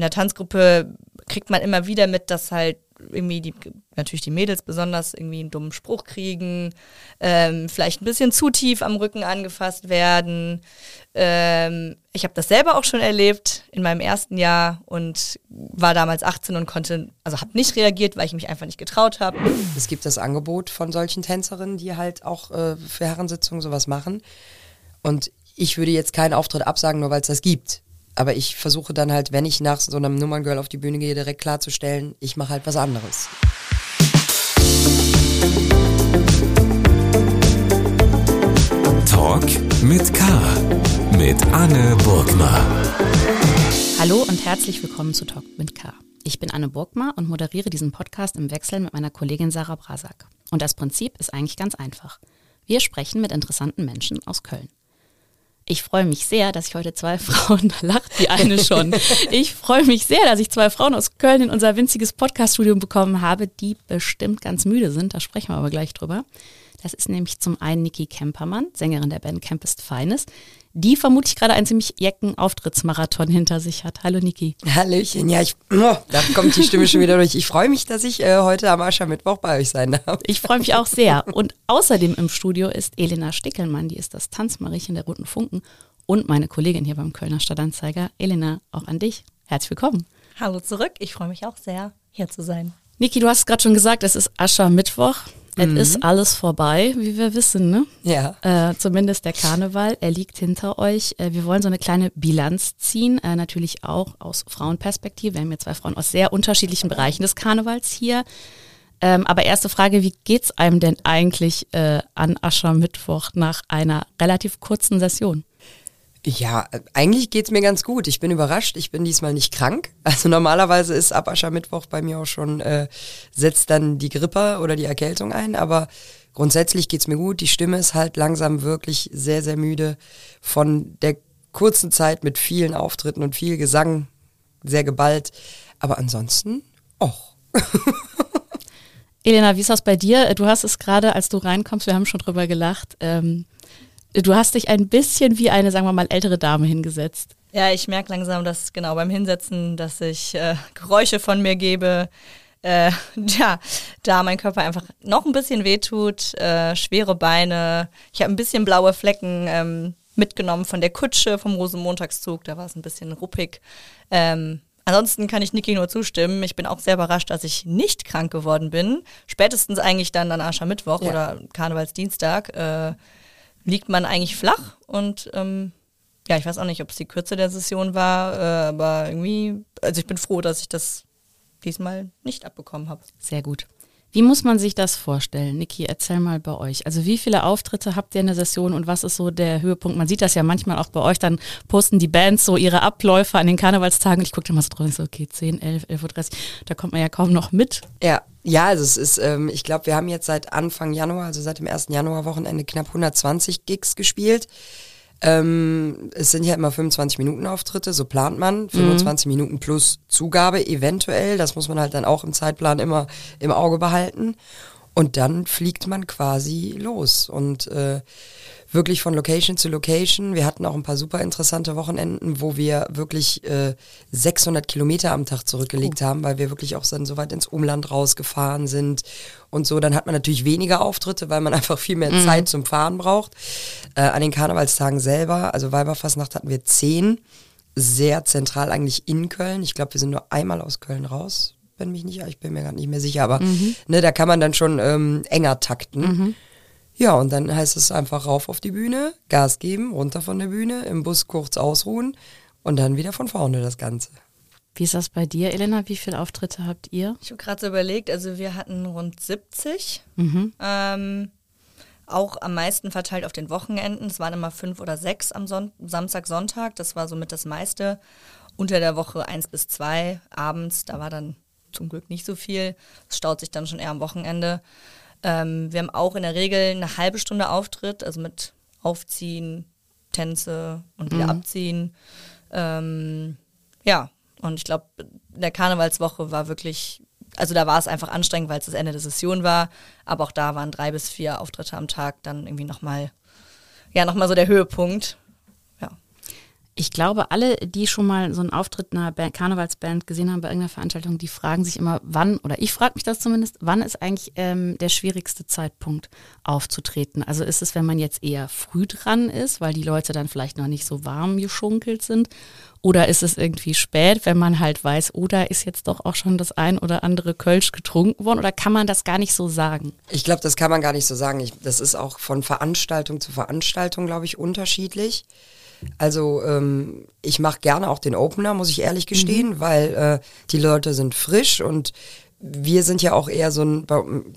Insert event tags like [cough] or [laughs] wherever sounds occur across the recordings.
in der Tanzgruppe kriegt man immer wieder mit, dass halt irgendwie die, natürlich die Mädels besonders irgendwie einen dummen Spruch kriegen, ähm, vielleicht ein bisschen zu tief am Rücken angefasst werden. Ähm, ich habe das selber auch schon erlebt in meinem ersten Jahr und war damals 18 und konnte, also habe nicht reagiert, weil ich mich einfach nicht getraut habe. Es gibt das Angebot von solchen Tänzerinnen, die halt auch äh, für Herrensitzungen sowas machen. Und ich würde jetzt keinen Auftritt absagen, nur weil es das gibt. Aber ich versuche dann halt, wenn ich nach so einem Nummerngirl auf die Bühne gehe, direkt klarzustellen, ich mache halt was anderes. Talk mit K. Mit Anne Burgma. Hallo und herzlich willkommen zu Talk mit K. Ich bin Anne Burgma und moderiere diesen Podcast im Wechsel mit meiner Kollegin Sarah Brasak. Und das Prinzip ist eigentlich ganz einfach. Wir sprechen mit interessanten Menschen aus Köln. Ich freue mich sehr, dass ich heute zwei [laughs] Frauen, da lacht die eine schon. Ich freue mich sehr, dass ich zwei Frauen aus Köln in unser winziges Podcaststudio bekommen habe, die bestimmt ganz müde sind. Da sprechen wir aber gleich drüber. Das ist nämlich zum einen Niki Kempermann, Sängerin der Band Campest Feines, die vermutlich gerade einen ziemlich jecken Auftrittsmarathon hinter sich hat. Hallo Niki. Hallöchen, ja, ich, oh, da kommt die Stimme schon wieder durch. Ich freue mich, dass ich äh, heute am Aschermittwoch bei euch sein darf. Ich freue mich auch sehr. Und außerdem im Studio ist Elena Stickelmann, die ist das Tanzmariechen der Roten Funken und meine Kollegin hier beim Kölner Stadtanzeiger. Elena, auch an dich. Herzlich willkommen. Hallo zurück, ich freue mich auch sehr, hier zu sein. Niki, du hast es gerade schon gesagt, es ist Aschermittwoch. Mhm. Es ist alles vorbei, wie wir wissen, ne? Ja. Äh, zumindest der Karneval, er liegt hinter euch. Äh, wir wollen so eine kleine Bilanz ziehen, äh, natürlich auch aus Frauenperspektive. Wir haben hier zwei Frauen aus sehr unterschiedlichen Bereichen des Karnevals hier. Ähm, aber erste Frage, wie geht's einem denn eigentlich äh, an Aschermittwoch nach einer relativ kurzen Session? Ja, eigentlich geht's mir ganz gut. Ich bin überrascht. Ich bin diesmal nicht krank. [laughs] Also normalerweise ist ab Aschermittwoch bei mir auch schon, äh, setzt dann die Grippe oder die Erkältung ein. Aber grundsätzlich geht's mir gut. Die Stimme ist halt langsam wirklich sehr, sehr müde von der kurzen Zeit mit vielen Auftritten und viel Gesang. Sehr geballt. Aber ansonsten, och. [laughs] Elena, wie ist das bei dir? Du hast es gerade, als du reinkommst, wir haben schon drüber gelacht. Ähm du hast dich ein bisschen wie eine, sagen wir mal, ältere Dame hingesetzt. Ja, ich merke langsam, dass genau beim Hinsetzen, dass ich äh, Geräusche von mir gebe. Äh, [laughs] ja, da mein Körper einfach noch ein bisschen wehtut, äh, schwere Beine. Ich habe ein bisschen blaue Flecken ähm, mitgenommen von der Kutsche vom Rosenmontagszug. Da war es ein bisschen ruppig. Ähm, ansonsten kann ich Niki nur zustimmen. Ich bin auch sehr überrascht, dass ich nicht krank geworden bin. Spätestens eigentlich dann an Aschermittwoch ja. oder Karnevalsdienstag. Äh, liegt man eigentlich flach und ähm, ja, ich weiß auch nicht, ob es die Kürze der Session war, äh, aber irgendwie, also ich bin froh, dass ich das diesmal nicht abbekommen habe. Sehr gut. Wie muss man sich das vorstellen? Niki, erzähl mal bei euch. Also wie viele Auftritte habt ihr in der Session und was ist so der Höhepunkt? Man sieht das ja manchmal auch bei euch, dann posten die Bands so ihre Abläufe an den Karnevalstagen. Ich gucke da mal so drauf und so, okay, 10, 11, 11.30 Uhr, da kommt man ja kaum noch mit. Ja, ja, also es ist, ähm, ich glaube, wir haben jetzt seit Anfang Januar, also seit dem ersten Januarwochenende knapp 120 Gigs gespielt. Ähm, es sind ja immer 25 Minuten Auftritte, so plant man. 25 mhm. Minuten plus Zugabe eventuell. Das muss man halt dann auch im Zeitplan immer im Auge behalten. Und dann fliegt man quasi los. Und äh, wirklich von Location zu Location. Wir hatten auch ein paar super interessante Wochenenden, wo wir wirklich äh, 600 Kilometer am Tag zurückgelegt oh. haben, weil wir wirklich auch dann so weit ins Umland rausgefahren sind und so. Dann hat man natürlich weniger Auftritte, weil man [laughs] einfach viel mehr mhm. Zeit zum Fahren braucht. Äh, an den Karnevalstagen selber, also Weiberfastnacht hatten wir zehn, sehr zentral eigentlich in Köln. Ich glaube, wir sind nur einmal aus Köln raus, wenn mich nicht, ich bin mir gerade nicht mehr sicher, aber mhm. ne, da kann man dann schon ähm, enger takten. Mhm. Ja, und dann heißt es einfach rauf auf die Bühne, Gas geben, runter von der Bühne, im Bus kurz ausruhen und dann wieder von vorne das Ganze. Wie ist das bei dir, Elena? Wie viele Auftritte habt ihr? Ich habe gerade so überlegt, also wir hatten rund 70. Mhm. Ähm, auch am meisten verteilt auf den Wochenenden. Es waren immer fünf oder sechs am Son Samstag, Sonntag. Das war somit das meiste. Unter der Woche eins bis zwei. Abends, da war dann zum Glück nicht so viel. Es staut sich dann schon eher am Wochenende. Ähm, wir haben auch in der Regel eine halbe Stunde Auftritt, also mit Aufziehen, Tänze und wieder mhm. abziehen. Ähm, ja, und ich glaube, in der Karnevalswoche war wirklich, also da war es einfach anstrengend, weil es das Ende der Session war. Aber auch da waren drei bis vier Auftritte am Tag dann irgendwie nochmal, ja, nochmal so der Höhepunkt. Ich glaube, alle, die schon mal so einen Auftritt einer Band, Karnevalsband gesehen haben bei irgendeiner Veranstaltung, die fragen sich immer, wann, oder ich frage mich das zumindest, wann ist eigentlich ähm, der schwierigste Zeitpunkt aufzutreten? Also ist es, wenn man jetzt eher früh dran ist, weil die Leute dann vielleicht noch nicht so warm geschunkelt sind? Oder ist es irgendwie spät, wenn man halt weiß, oder oh, ist jetzt doch auch schon das ein oder andere Kölsch getrunken worden? Oder kann man das gar nicht so sagen? Ich glaube, das kann man gar nicht so sagen. Ich, das ist auch von Veranstaltung zu Veranstaltung, glaube ich, unterschiedlich. Also ähm, ich mache gerne auch den Opener, muss ich ehrlich gestehen, mhm. weil äh, die Leute sind frisch und wir sind ja auch eher so ein,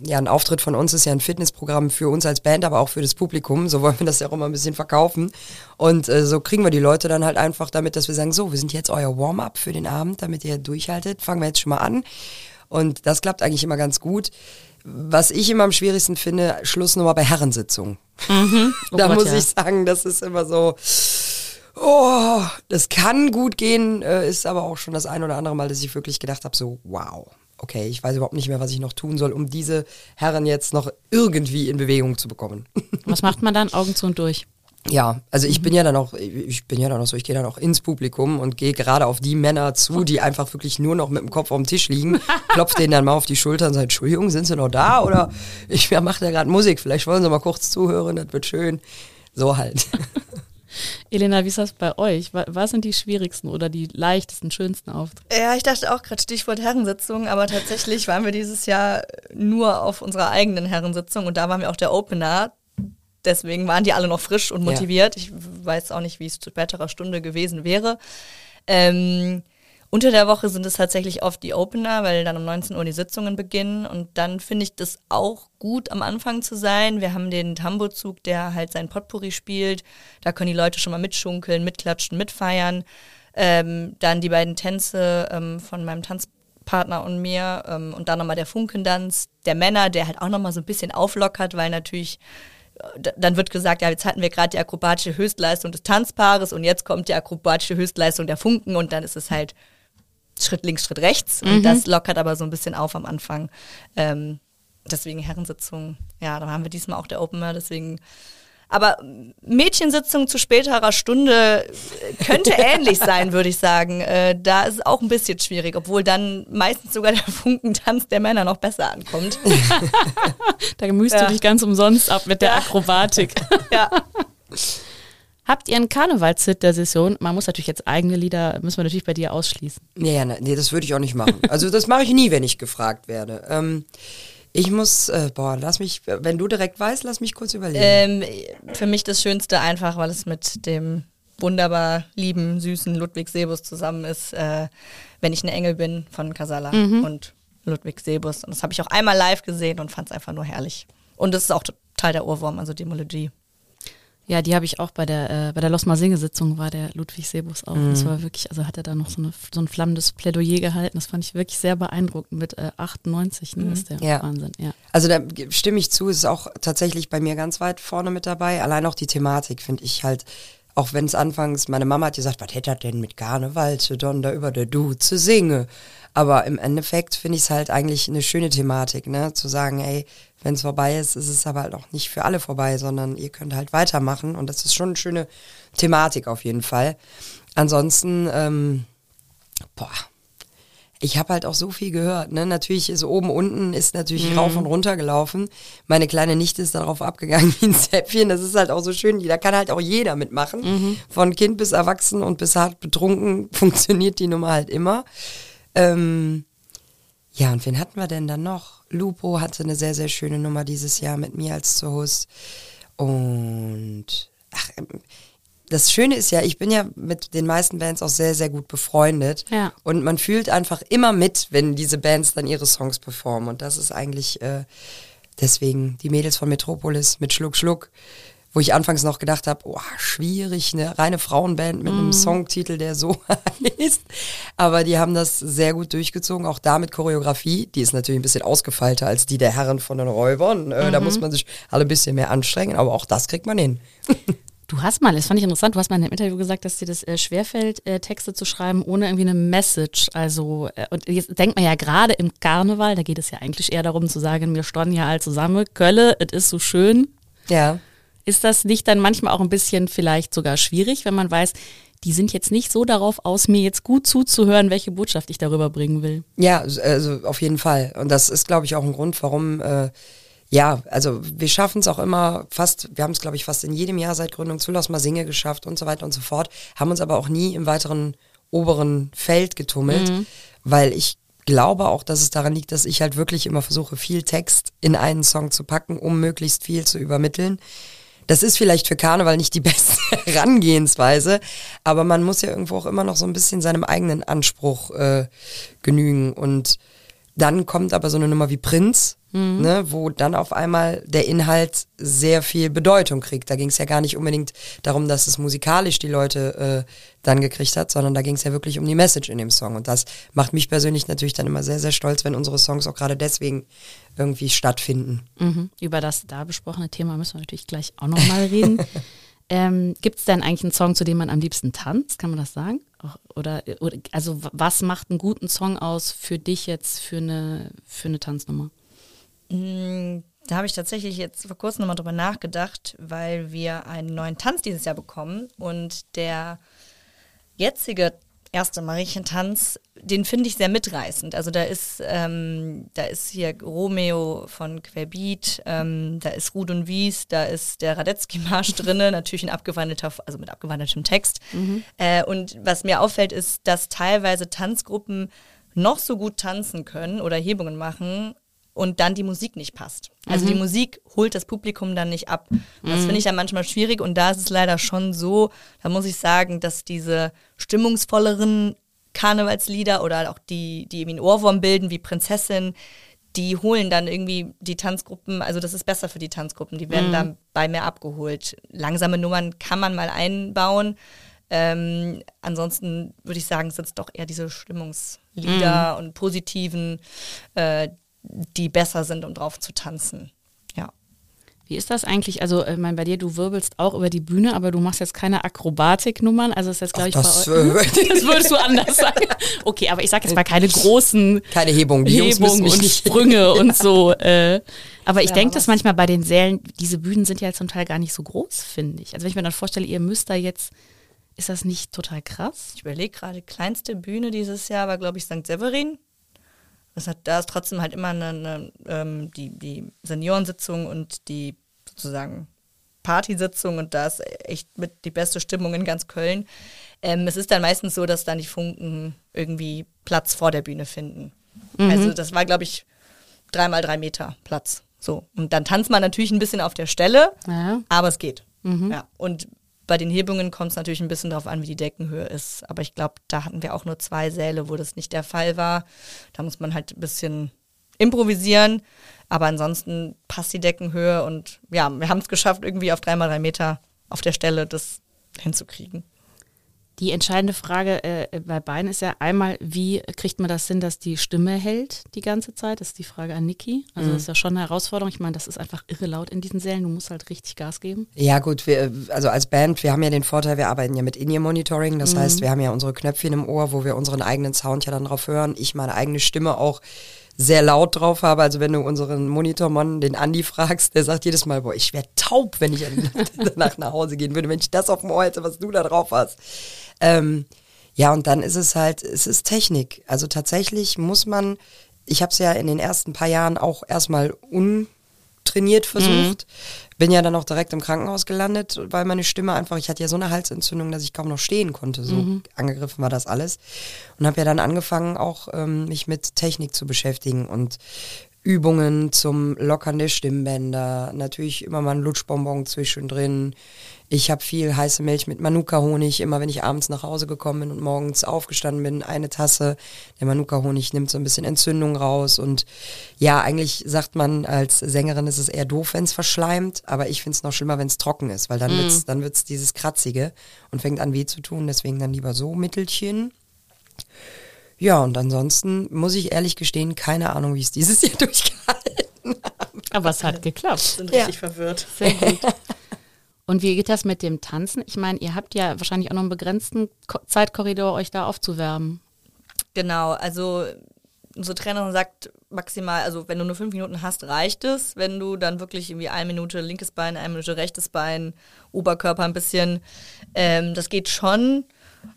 ja, ein Auftritt von uns ist ja ein Fitnessprogramm für uns als Band, aber auch für das Publikum. So wollen wir das ja auch immer ein bisschen verkaufen. Und äh, so kriegen wir die Leute dann halt einfach damit, dass wir sagen, so, wir sind jetzt euer Warm-up für den Abend, damit ihr durchhaltet. Fangen wir jetzt schon mal an. Und das klappt eigentlich immer ganz gut. Was ich immer am schwierigsten finde, Schlussnummer bei Herrensitzungen. Mhm. [laughs] Oh da Gott, muss ja. ich sagen, das ist immer so, oh, das kann gut gehen, äh, ist aber auch schon das ein oder andere Mal, dass ich wirklich gedacht habe, so, wow, okay, ich weiß überhaupt nicht mehr, was ich noch tun soll, um diese Herren jetzt noch irgendwie in Bewegung zu bekommen. [laughs] Was macht man dann? Augen zu und durch? Ja, also ich bin ja dann auch, ich bin ja dann auch so, ich gehe dann auch ins Publikum und gehe gerade auf die Männer zu, die einfach wirklich nur noch mit dem Kopf auf dem Tisch liegen, [laughs] klopft denen dann mal auf die Schulter und sagt, Entschuldigung, sind Sie noch da? Oder ich ja, mache da gerade Musik, vielleicht wollen Sie mal kurz zuhören, das wird schön. So halt. [laughs] Elena, wie ist das bei euch? Was sind die schwierigsten oder die leichtesten, schönsten Auftritte? Ja, ich dachte auch gerade Stichwort Herrensitzung, aber tatsächlich waren wir dieses Jahr nur auf unserer eigenen Herrensitzung und da waren wir auch der Opener. Deswegen waren die alle noch frisch und motiviert. Ja. Ich weiß auch nicht, wie es zu späterer Stunde gewesen wäre. Ähm, unter der Woche sind es tatsächlich oft die Opener, weil dann um 19 Uhr die Sitzungen beginnen. Und dann finde ich das auch gut, am Anfang zu sein. Wir haben den Tambozug, der halt sein Potpourri spielt. Da können die Leute schon mal mitschunkeln, mitklatschen, mitfeiern. Ähm, dann die beiden Tänze ähm, von meinem Tanzpartner und mir. Ähm, und dann nochmal der Funkendanz der Männer, der halt auch nochmal so ein bisschen auflockert, weil natürlich äh, dann wird gesagt, ja, jetzt hatten wir gerade die akrobatische Höchstleistung des Tanzpaares und jetzt kommt die akrobatische Höchstleistung der Funken und dann ist es halt Schritt links, Schritt rechts. Und mhm. das lockert aber so ein bisschen auf am Anfang. Ähm, deswegen Herrensitzung. Ja, da haben wir diesmal auch der Opener, deswegen. Aber Mädchensitzung zu späterer Stunde könnte [laughs] ähnlich sein, würde ich sagen. Äh, da ist es auch ein bisschen schwierig, obwohl dann meistens sogar der Funkentanz der Männer noch besser ankommt. [laughs] da mühst ja. du dich ganz umsonst ab mit der ja. Akrobatik. ja. [laughs] Habt ihr einen Karnevalshit der Session? Man muss natürlich jetzt eigene Lieder, müssen wir natürlich bei dir ausschließen. Nee, nee, nee das würde ich auch nicht machen. Also das mache ich nie, wenn ich gefragt werde. Ähm, ich muss, äh, boah, lass mich, wenn du direkt weißt, lass mich kurz überlegen. Ähm, für mich das Schönste einfach, weil es mit dem wunderbar lieben, süßen Ludwig Sebus zusammen ist, äh, wenn ich ein Engel bin von Casala mhm. und Ludwig Sebus. Und das habe ich auch einmal live gesehen und fand es einfach nur herrlich. Und das ist auch Teil der Ohrwurm, also die Melodie. Ja, die habe ich auch bei der, äh, bei der Losmar Sitzung war der Ludwig Sebus auch. Mhm. Das war wirklich, also hat er da noch so, eine, so ein flammendes Plädoyer gehalten. Das fand ich wirklich sehr beeindruckend. Mit äh, 98, ne, mhm. ist der ja. Wahnsinn, ja. Also da stimme ich zu, ist auch tatsächlich bei mir ganz weit vorne mit dabei. Allein auch die Thematik finde ich halt, auch wenn es anfangs, meine Mama hat gesagt, was hätte er denn mit Karneval zu don da über der Du zu singen? Aber im Endeffekt finde ich es halt eigentlich eine schöne Thematik, ne? Zu sagen, ey, wenn es vorbei ist, ist es aber halt auch nicht für alle vorbei, sondern ihr könnt halt weitermachen. Und das ist schon eine schöne Thematik auf jeden Fall. Ansonsten, ähm, boah, ich habe halt auch so viel gehört. Ne? Natürlich ist oben, unten ist natürlich mhm. rauf und runter gelaufen. Meine kleine Nichte ist darauf abgegangen [laughs] wie ein Zäpfchen. Das ist halt auch so schön. Da kann halt auch jeder mitmachen. Mhm. Von Kind bis Erwachsen und bis hart betrunken [laughs] funktioniert die Nummer halt immer. Ähm, ja, und wen hatten wir denn dann noch? Lupo hatte eine sehr, sehr schöne Nummer dieses Jahr mit mir als Zuhus. Und ach, ähm, das Schöne ist ja, ich bin ja mit den meisten Bands auch sehr, sehr gut befreundet. Ja. Und man fühlt einfach immer mit, wenn diese Bands dann ihre Songs performen. Und das ist eigentlich äh, deswegen die Mädels von Metropolis mit Schluck Schluck wo ich anfangs noch gedacht habe, oh, schwierig, eine reine Frauenband mit mm. einem mhm. Songtitel, der so [laughs] heißt. Aber die haben das sehr gut durchgezogen, auch da mit Choreografie. Die ist natürlich ein bisschen ausgefeilter als die der Herren von den Räubern. Äh, mhm. Da muss man sich alle ein bisschen mehr anstrengen, aber auch das kriegt man hin. [laughs] Du hast mal, das fand ich interessant, du hast mal in einem Interview gesagt, dass dir das äh, schwerfällt, äh, Texte zu schreiben ohne irgendwie eine Message. Also, äh, und jetzt denkt man ja gerade im Karneval, da geht es ja eigentlich eher darum zu sagen, wir standen ja all zusammen, Kölle, es ist so schön. Ja. Ist das nicht dann manchmal auch ein bisschen vielleicht sogar schwierig, wenn man weiß, die sind jetzt nicht so darauf aus, mir jetzt gut zuzuhören, welche Botschaft ich darüber bringen will. Ja, also auf jeden Fall. Und das ist, glaube ich, auch ein Grund, warum, äh, ja, also wir schaffen es auch immer fast, wir haben es, glaube ich, fast in jedem Jahr seit Gründung zu Lass mal Singe geschafft und so weiter und so fort, haben uns aber auch nie im weiteren oberen Feld getummelt, Mhm. weil ich glaube auch, dass es daran liegt, dass ich halt wirklich immer versuche, viel Text in einen Song zu packen, um möglichst viel zu übermitteln. Das ist vielleicht für Karneval nicht die [laughs] beste Herangehensweise, aber man muss ja irgendwo auch immer noch so ein bisschen seinem eigenen Anspruch äh, genügen. Und dann kommt aber so eine Nummer wie Prinz, ne, wo dann auf einmal der Inhalt sehr viel Bedeutung kriegt. Da ging es ja gar nicht unbedingt darum, dass es musikalisch die Leute äh, dann gekriegt hat, sondern da ging es ja wirklich um die Message in dem Song. Und das macht mich persönlich natürlich dann immer sehr, sehr stolz, wenn unsere Songs auch gerade deswegen irgendwie stattfinden. Mhm. Über das da besprochene Thema müssen wir natürlich gleich auch nochmal reden. [laughs] ähm, Gibt es denn eigentlich einen Song, zu dem man am liebsten tanzt? Kann man das sagen? Oder, oder also was macht einen guten Song aus für dich jetzt für eine, für eine Tanznummer? Mm, Da habe ich tatsächlich jetzt vor kurzem nochmal drüber nachgedacht, weil wir einen neuen Tanz dieses Jahr bekommen und der jetzige erste Mariechentanz, den finde ich sehr mitreißend. Also da ist, ähm, da ist hier Romeo von Querbeat, ähm, da ist Rud und Wies, da ist der Radetzky-Marsch [laughs] drinne, natürlich in abgewandelter, also mit abgewandeltem Text. Äh, und was mir auffällt, ist, dass teilweise Tanzgruppen noch so gut tanzen können oder Hebungen machen und dann die Musik nicht passt. Also die Musik holt das Publikum dann nicht ab. Und Das finde ich dann manchmal schwierig und da ist es leider schon so, da muss ich sagen, dass diese stimmungsvolleren Karnevalslieder oder auch die, die irgendwie einen Ohrwurm bilden, wie Prinzessin, die holen dann irgendwie die Tanzgruppen, also das ist besser für die Tanzgruppen, die werden dann bei mehr abgeholt. Langsame Nummern kann man mal einbauen. Ähm, ansonsten würde ich sagen, sind es doch eher diese Stimmungslieder und positiven, äh, die besser sind, um drauf zu tanzen. Ja. Wie ist das eigentlich? Also, ich meine, bei dir, du wirbelst auch über die Bühne, aber du machst jetzt keine Akrobatiknummern. Also, ist jetzt, glaube ich, das, bei euch. äh, das würdest du anders sagen. Okay, aber ich sage jetzt mal keine großen Keine Hebung, die mich und. Sprünge [laughs] und so. Äh. Aber ich Ja, denke, dass manchmal bei den Sälen, diese Bühnen sind ja zum Teil gar nicht so groß, finde ich. Also, wenn ich mir dann vorstelle, ihr müsst da jetzt, ist das nicht total krass? Ich überlege gerade, kleinste Bühne dieses Jahr war, glaube ich, St. Severin. Das hat, da ist trotzdem halt immer eine, eine ähm, die, die Seniorensitzung und die sozusagen Partysitzung und da ist echt mit die beste Stimmung in ganz Köln. Ähm, es ist dann meistens so, dass dann die Funken irgendwie Platz vor der Bühne finden. Also das war, glaube ich, dreimal drei Meter Platz. So. Und dann tanzt man natürlich ein bisschen auf der Stelle, Ja. aber es geht. Ja. Und bei den Hebungen kommt es natürlich ein bisschen darauf an, wie die Deckenhöhe ist. Aber ich glaube, da hatten wir auch nur zwei Säle, wo das nicht der Fall war. Da muss man halt ein bisschen improvisieren. Aber ansonsten passt die Deckenhöhe und ja, wir haben es geschafft, irgendwie auf dreimal drei Meter auf der Stelle das hinzukriegen. Die entscheidende Frage äh, bei beiden ist ja einmal, wie kriegt man das hin, dass die Stimme hält die ganze Zeit? Das ist die Frage an Niki. Also das ist ja schon eine Herausforderung. Ich meine, das ist einfach irre laut in diesen Sälen. Du musst halt richtig Gas geben. Ja gut, wir, also als Band, wir haben ja den Vorteil, wir arbeiten ja mit In-Ear-Monitoring. Das heißt, wir haben ja unsere Knöpfchen im Ohr, wo wir unseren eigenen Sound ja dann drauf hören. Ich meine eigene Stimme auch sehr laut drauf habe. Also wenn du unseren Monitormann, den Andi, fragst, der sagt jedes Mal, boah, ich wäre taub, wenn ich [laughs] danach nach Hause gehen würde, wenn ich das auf dem Ohr hätte, was du da drauf hast. Ähm, ja, und dann ist es halt, es ist Technik. Also tatsächlich muss man, ich habe es ja in den ersten paar Jahren auch erstmal untrainiert versucht. Bin ja dann auch direkt im Krankenhaus gelandet, weil meine Stimme einfach, ich hatte ja so eine Halsentzündung, dass ich kaum noch stehen konnte. So angegriffen war das alles. Und habe ja dann angefangen, auch ähm, mich mit Technik zu beschäftigen und Übungen zum Lockern der Stimmbänder, natürlich immer mal ein Lutschbonbon zwischendrin. Ich habe viel heiße Milch mit Manuka-Honig, immer wenn ich abends nach Hause gekommen bin und morgens aufgestanden bin, eine Tasse. Der Manuka-Honig nimmt so ein bisschen Entzündung raus und ja, eigentlich sagt man als Sängerin ist es eher doof, wenn es verschleimt, aber ich finde es noch schlimmer, wenn es trocken ist, weil dann wird's dann wird's dieses Kratzige und fängt an weh zu tun, deswegen dann lieber so Mittelchen. Ja, und ansonsten muss ich ehrlich gestehen, keine Ahnung, wie es dieses [laughs] Jahr durchgehalten Aber es hat geklappt. Sind Ja. richtig verwirrt. Sehr gut. [laughs] Und wie geht das mit dem Tanzen? Ich meine, ihr habt ja wahrscheinlich auch noch einen begrenzten Ko Zeitkorridor, euch da aufzuwärmen. Genau, also unsere Trainerin sagt maximal, also wenn du nur fünf Minuten hast, reicht es. Wenn du dann wirklich irgendwie eine Minute linkes Bein, eine Minute rechtes Bein, Oberkörper ein bisschen, ähm, das geht schon.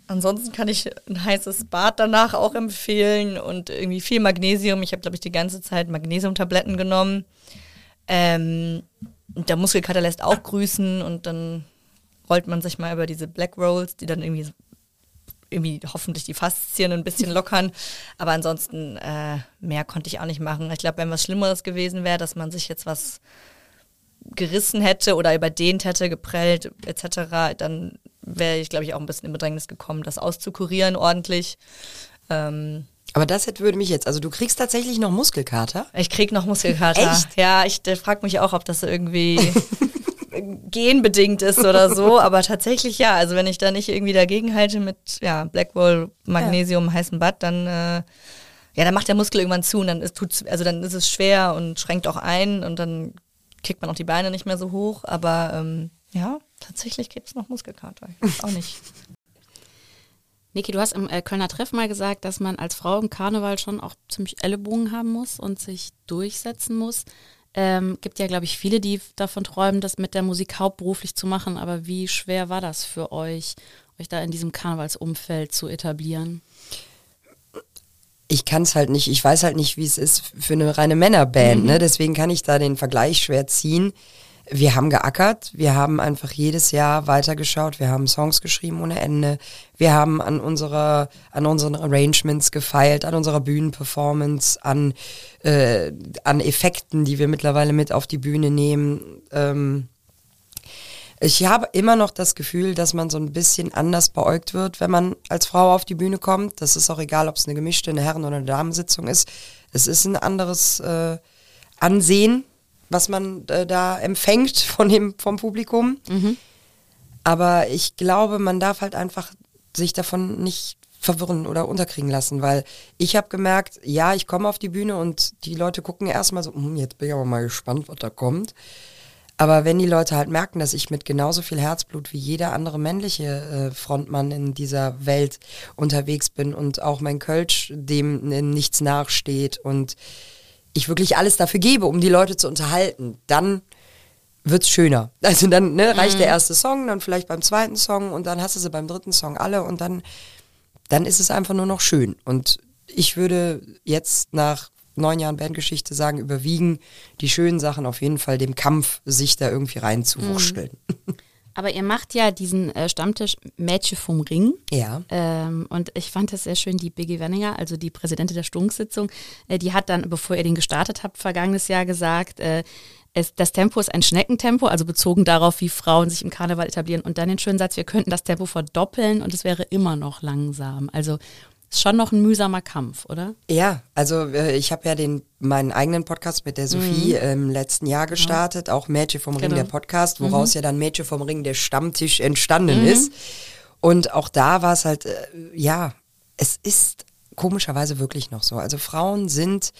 ansonsten kann ich ein heißes Bad danach auch empfehlen und irgendwie viel Magnesium. Ich habe, glaube ich, die ganze Zeit Magnesiumtabletten genommen. Ähm, der Muskelkater lässt auch grüßen und dann rollt man sich mal über diese Black Rolls, die dann irgendwie irgendwie hoffentlich die Faszien ein bisschen [laughs] lockern. Aber ansonsten äh, mehr konnte ich auch nicht machen. Ich glaube, wenn was Schlimmeres gewesen wäre, dass man sich jetzt was gerissen hätte oder überdehnt hätte, geprellt etc., dann wäre ich, glaube ich, auch ein bisschen in Bedrängnis gekommen, das auszukurieren ordentlich. Ähm, aber das hätte, würde mich jetzt, also du kriegst tatsächlich noch Muskelkater? Ich krieg noch Muskelkater. Echt? Ja, ich frage mich auch, ob das irgendwie [laughs] genbedingt ist oder so, aber tatsächlich ja. Also wenn ich da nicht irgendwie dagegen halte mit ja, Blackwall, Magnesium, ja. heißen Bad, dann äh, ja, dann macht der Muskel irgendwann zu und dann ist, tut's, also dann ist es schwer und schränkt auch ein und dann kriegt man auch die Beine nicht mehr so hoch. Aber ähm, ja, tatsächlich gibt es noch Muskelkater. Ich weiß auch nicht. [laughs] Niki, du hast im äh, Kölner Treff mal gesagt, dass man als Frau im Karneval schon auch ziemlich Ellenbogen haben muss und sich durchsetzen muss. Ähm, gibt ja, glaube ich, viele, die davon träumen, das mit der Musik hauptberuflich zu machen. Aber wie schwer war das für euch, euch da in diesem Karnevalsumfeld zu etablieren? Ich kann es halt nicht, ich weiß halt nicht, wie es ist für eine reine Männerband, mhm. ne? Deswegen kann ich da den Vergleich schwer ziehen wir haben geackert, wir haben einfach jedes Jahr weitergeschaut, wir haben Songs geschrieben ohne Ende, wir haben an unserer, an unseren Arrangements gefeilt, an unserer Bühnenperformance, an, äh, an Effekten, die wir mittlerweile mit auf die Bühne nehmen. Ähm, ich habe immer noch das Gefühl, dass man so ein bisschen anders beäugt wird, wenn man als Frau auf die Bühne kommt. Das ist auch egal, ob es eine gemischte, eine Herren- oder eine Damensitzung ist. Es ist ein anderes äh, Ansehen was man äh, da empfängt von dem, vom Publikum. Mhm. Aber ich glaube, man darf halt einfach sich davon nicht verwirren oder unterkriegen lassen, weil ich habe gemerkt, ja, ich komme auf die Bühne und die Leute gucken erstmal so, hm, jetzt bin ich aber mal gespannt, was da kommt. Aber wenn die Leute halt merken, dass ich mit genauso viel Herzblut wie jeder andere männliche äh, Frontmann in dieser Welt unterwegs bin und auch mein Kölsch dem nichts nachsteht und ich wirklich alles dafür gebe, um die Leute zu unterhalten, dann wird's schöner. Also dann ne, reicht mhm. der erste Song, dann vielleicht beim zweiten Song und dann hast du sie beim dritten Song alle und dann, dann ist es einfach nur noch schön. Und ich würde jetzt nach neun Jahren Bandgeschichte sagen, überwiegen die schönen Sachen auf jeden Fall dem Kampf, sich da irgendwie reinzuwurschteln. Mhm. Aber ihr macht ja diesen äh, Stammtisch Mädchen vom Ring. Ja. Ähm, und ich fand das sehr schön, die Biggie Wenninger, also die Präsidentin der Stunksitzung, äh, die hat dann, bevor ihr den gestartet habt, vergangenes Jahr gesagt, äh, es, das Tempo ist ein Schneckentempo, also bezogen darauf, wie Frauen sich im Karneval etablieren. Und dann den schönen Satz, wir könnten das Tempo verdoppeln und es wäre immer noch langsam. Also ist schon noch ein mühsamer Kampf, oder? Ja, also äh, ich habe ja den meinen eigenen Podcast mit der Sophie mhm. im letzten Jahr gestartet, ja. auch Mädchen vom Ring genau. der Podcast, woraus mhm. ja dann Mädchen vom Ring der Stammtisch entstanden mhm. ist. Und auch da war es halt, äh, ja, es ist komischerweise wirklich noch so. Also Frauen sind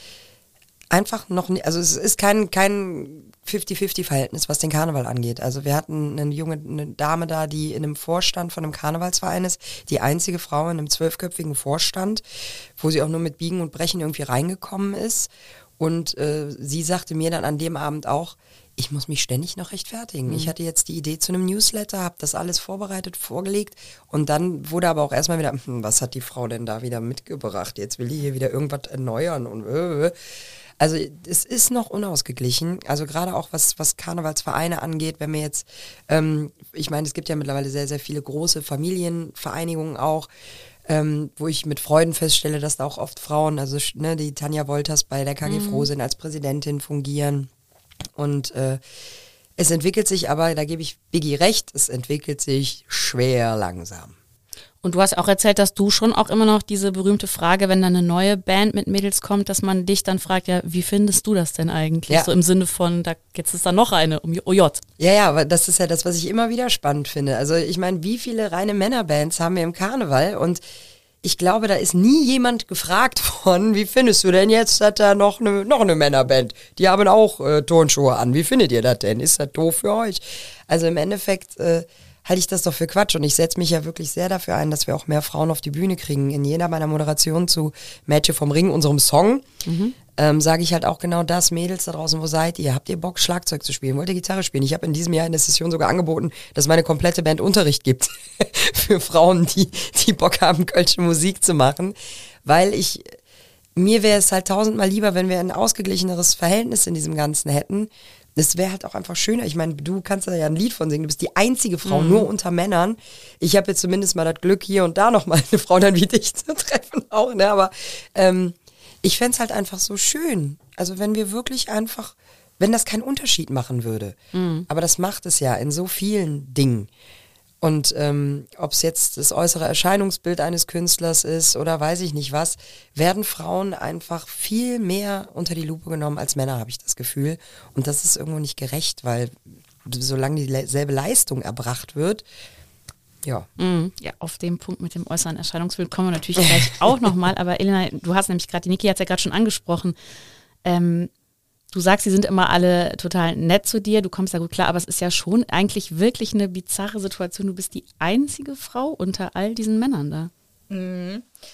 einfach noch nicht, also es ist kein, kein 50-50-Verhältnis, was den Karneval angeht. Also wir hatten eine junge eine Dame da, die in einem Vorstand von einem Karnevalsverein ist, die einzige Frau in einem zwölfköpfigen Vorstand, wo sie auch nur mit Biegen und Brechen irgendwie reingekommen ist. Und äh, sie sagte mir dann an dem Abend auch, ich muss mich ständig noch rechtfertigen. Mhm. Ich hatte jetzt die Idee zu einem Newsletter, habe das alles vorbereitet, vorgelegt und dann wurde aber auch erstmal wieder, hm, was hat die Frau denn da wieder mitgebracht? Jetzt will die hier wieder irgendwas erneuern und äh, äh. Also es ist noch unausgeglichen. Also gerade auch was, was Karnevalsvereine angeht, wenn wir jetzt, ähm, ich meine, es gibt ja mittlerweile sehr, sehr viele große Familienvereinigungen auch. Ähm, wo ich mit Freuden feststelle, dass da auch oft Frauen, also ne, die Tanja Wolters bei der KG mhm. Froh sind, als Präsidentin fungieren. Und äh, es entwickelt sich aber, da gebe ich Biggie recht, es entwickelt sich schwer langsam. Und du hast auch erzählt, dass du schon auch immer noch diese berühmte Frage, wenn da eine neue Band mit Mädels kommt, dass man dich dann fragt, ja, wie findest du das denn eigentlich? Ja. So im Sinne von, da jetzt ist da noch eine um OJ. Ja, ja, aber das ist ja das, was ich immer wieder spannend finde. Also ich meine, wie viele reine Männerbands haben wir im Karneval und ich glaube, da ist nie jemand gefragt [laughs] worden, wie findest du denn jetzt, hat da noch eine, noch eine Männerband? Die haben auch äh, Turnschuhe an. Wie findet ihr das denn? Ist das doof für euch? Also im Endeffekt äh, halte ich das doch für Quatsch. Und ich setze mich ja wirklich sehr dafür ein, dass wir auch mehr Frauen auf die Bühne kriegen. In jeder meiner Moderationen zu Mädchen vom Ring, unserem Song, mhm. ähm, sage ich halt auch genau das, Mädels da draußen, wo seid ihr? Habt ihr Bock, Schlagzeug zu spielen? Wollt ihr Gitarre spielen? Ich habe in diesem Jahr in der Session sogar angeboten, dass meine komplette Band Unterricht gibt [laughs] für Frauen, die, die Bock haben, kölsche Musik zu machen, weil ich, mir wäre es halt tausendmal lieber, wenn wir ein ausgeglicheneres Verhältnis in diesem Ganzen hätten. Es wäre halt auch einfach schöner. Ich meine, du kannst da ja ein Lied von singen. Du bist die einzige Frau, nur unter Männern. Ich habe jetzt zumindest mal das Glück, hier und da noch mal eine Frau dann wie dich zu treffen auch. Ne? Aber ähm, ich fänd's halt einfach so schön. Also wenn wir wirklich einfach, wenn das keinen Unterschied machen würde. Aber das macht es ja in so vielen Dingen. Und ähm, ob es jetzt das äußere Erscheinungsbild eines Künstlers ist oder weiß ich nicht was, werden Frauen einfach viel mehr unter die Lupe genommen als Männer, habe ich das Gefühl. Und das ist irgendwo nicht gerecht, weil solange dieselbe Leistung erbracht wird, ja. Mhm. Ja, auf dem Punkt mit dem äußeren Erscheinungsbild kommen wir natürlich gleich [laughs] auch nochmal. Aber Elena, du hast nämlich gerade, die Niki hat es ja gerade schon angesprochen. Ähm, du sagst, sie sind immer alle total nett zu dir, du kommst ja gut klar, aber es ist ja schon eigentlich wirklich eine bizarre Situation. Du bist die einzige Frau unter all diesen Männern da.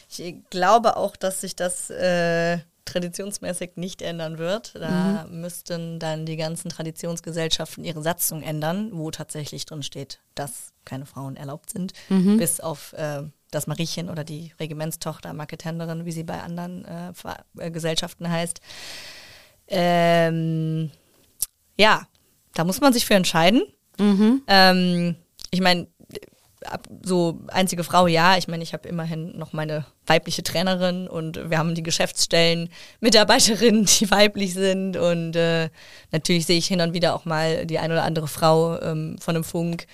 Ich glaube auch, dass sich das äh, traditionsmäßig nicht ändern wird. Da müssten dann die ganzen Traditionsgesellschaften ihre Satzung ändern, wo tatsächlich drin steht, dass keine Frauen erlaubt sind, bis auf äh, das Mariechen oder die Regimentstochter, Marketenderin, wie sie bei anderen äh, äh, Gesellschaften heißt. Ähm, ja, da muss man sich für entscheiden. Ähm, ich meine, so einzige Frau, ja. Ich meine, ich habe immerhin noch meine weibliche Trainerin und wir haben die Geschäftsstellen Mitarbeiterinnen, [laughs] die weiblich sind und äh, natürlich sehe ich hin und wieder auch mal die ein oder andere Frau ähm, von einem Funk.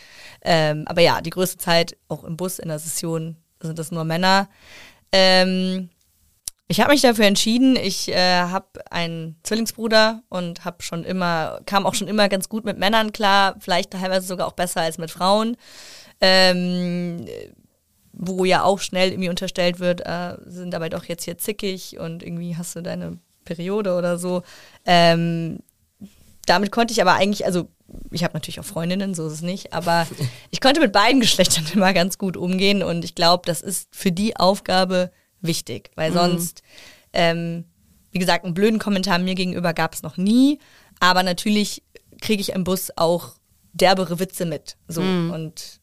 Ähm, aber ja, die größte Zeit auch im Bus in der Session sind das nur Männer. Ähm, ich habe mich dafür entschieden. Ich äh, habe einen Zwillingsbruder und habe schon immer kam auch schon immer ganz gut mit Männern klar, vielleicht teilweise sogar auch besser als mit Frauen. Ähm, wo ja auch schnell irgendwie unterstellt wird, äh, sind aber doch jetzt hier zickig und irgendwie hast du deine Periode oder so. Ähm, damit konnte ich aber eigentlich, also ich habe natürlich auch Freundinnen, so ist es nicht, aber [laughs] ich konnte mit beiden Geschlechtern [laughs] immer ganz gut umgehen und ich glaube, das ist für die Aufgabe wichtig, weil sonst, ähm, wie gesagt, einen blöden Kommentar mir gegenüber gab es noch nie, aber natürlich kriege ich im Bus auch derbere Witze mit, so und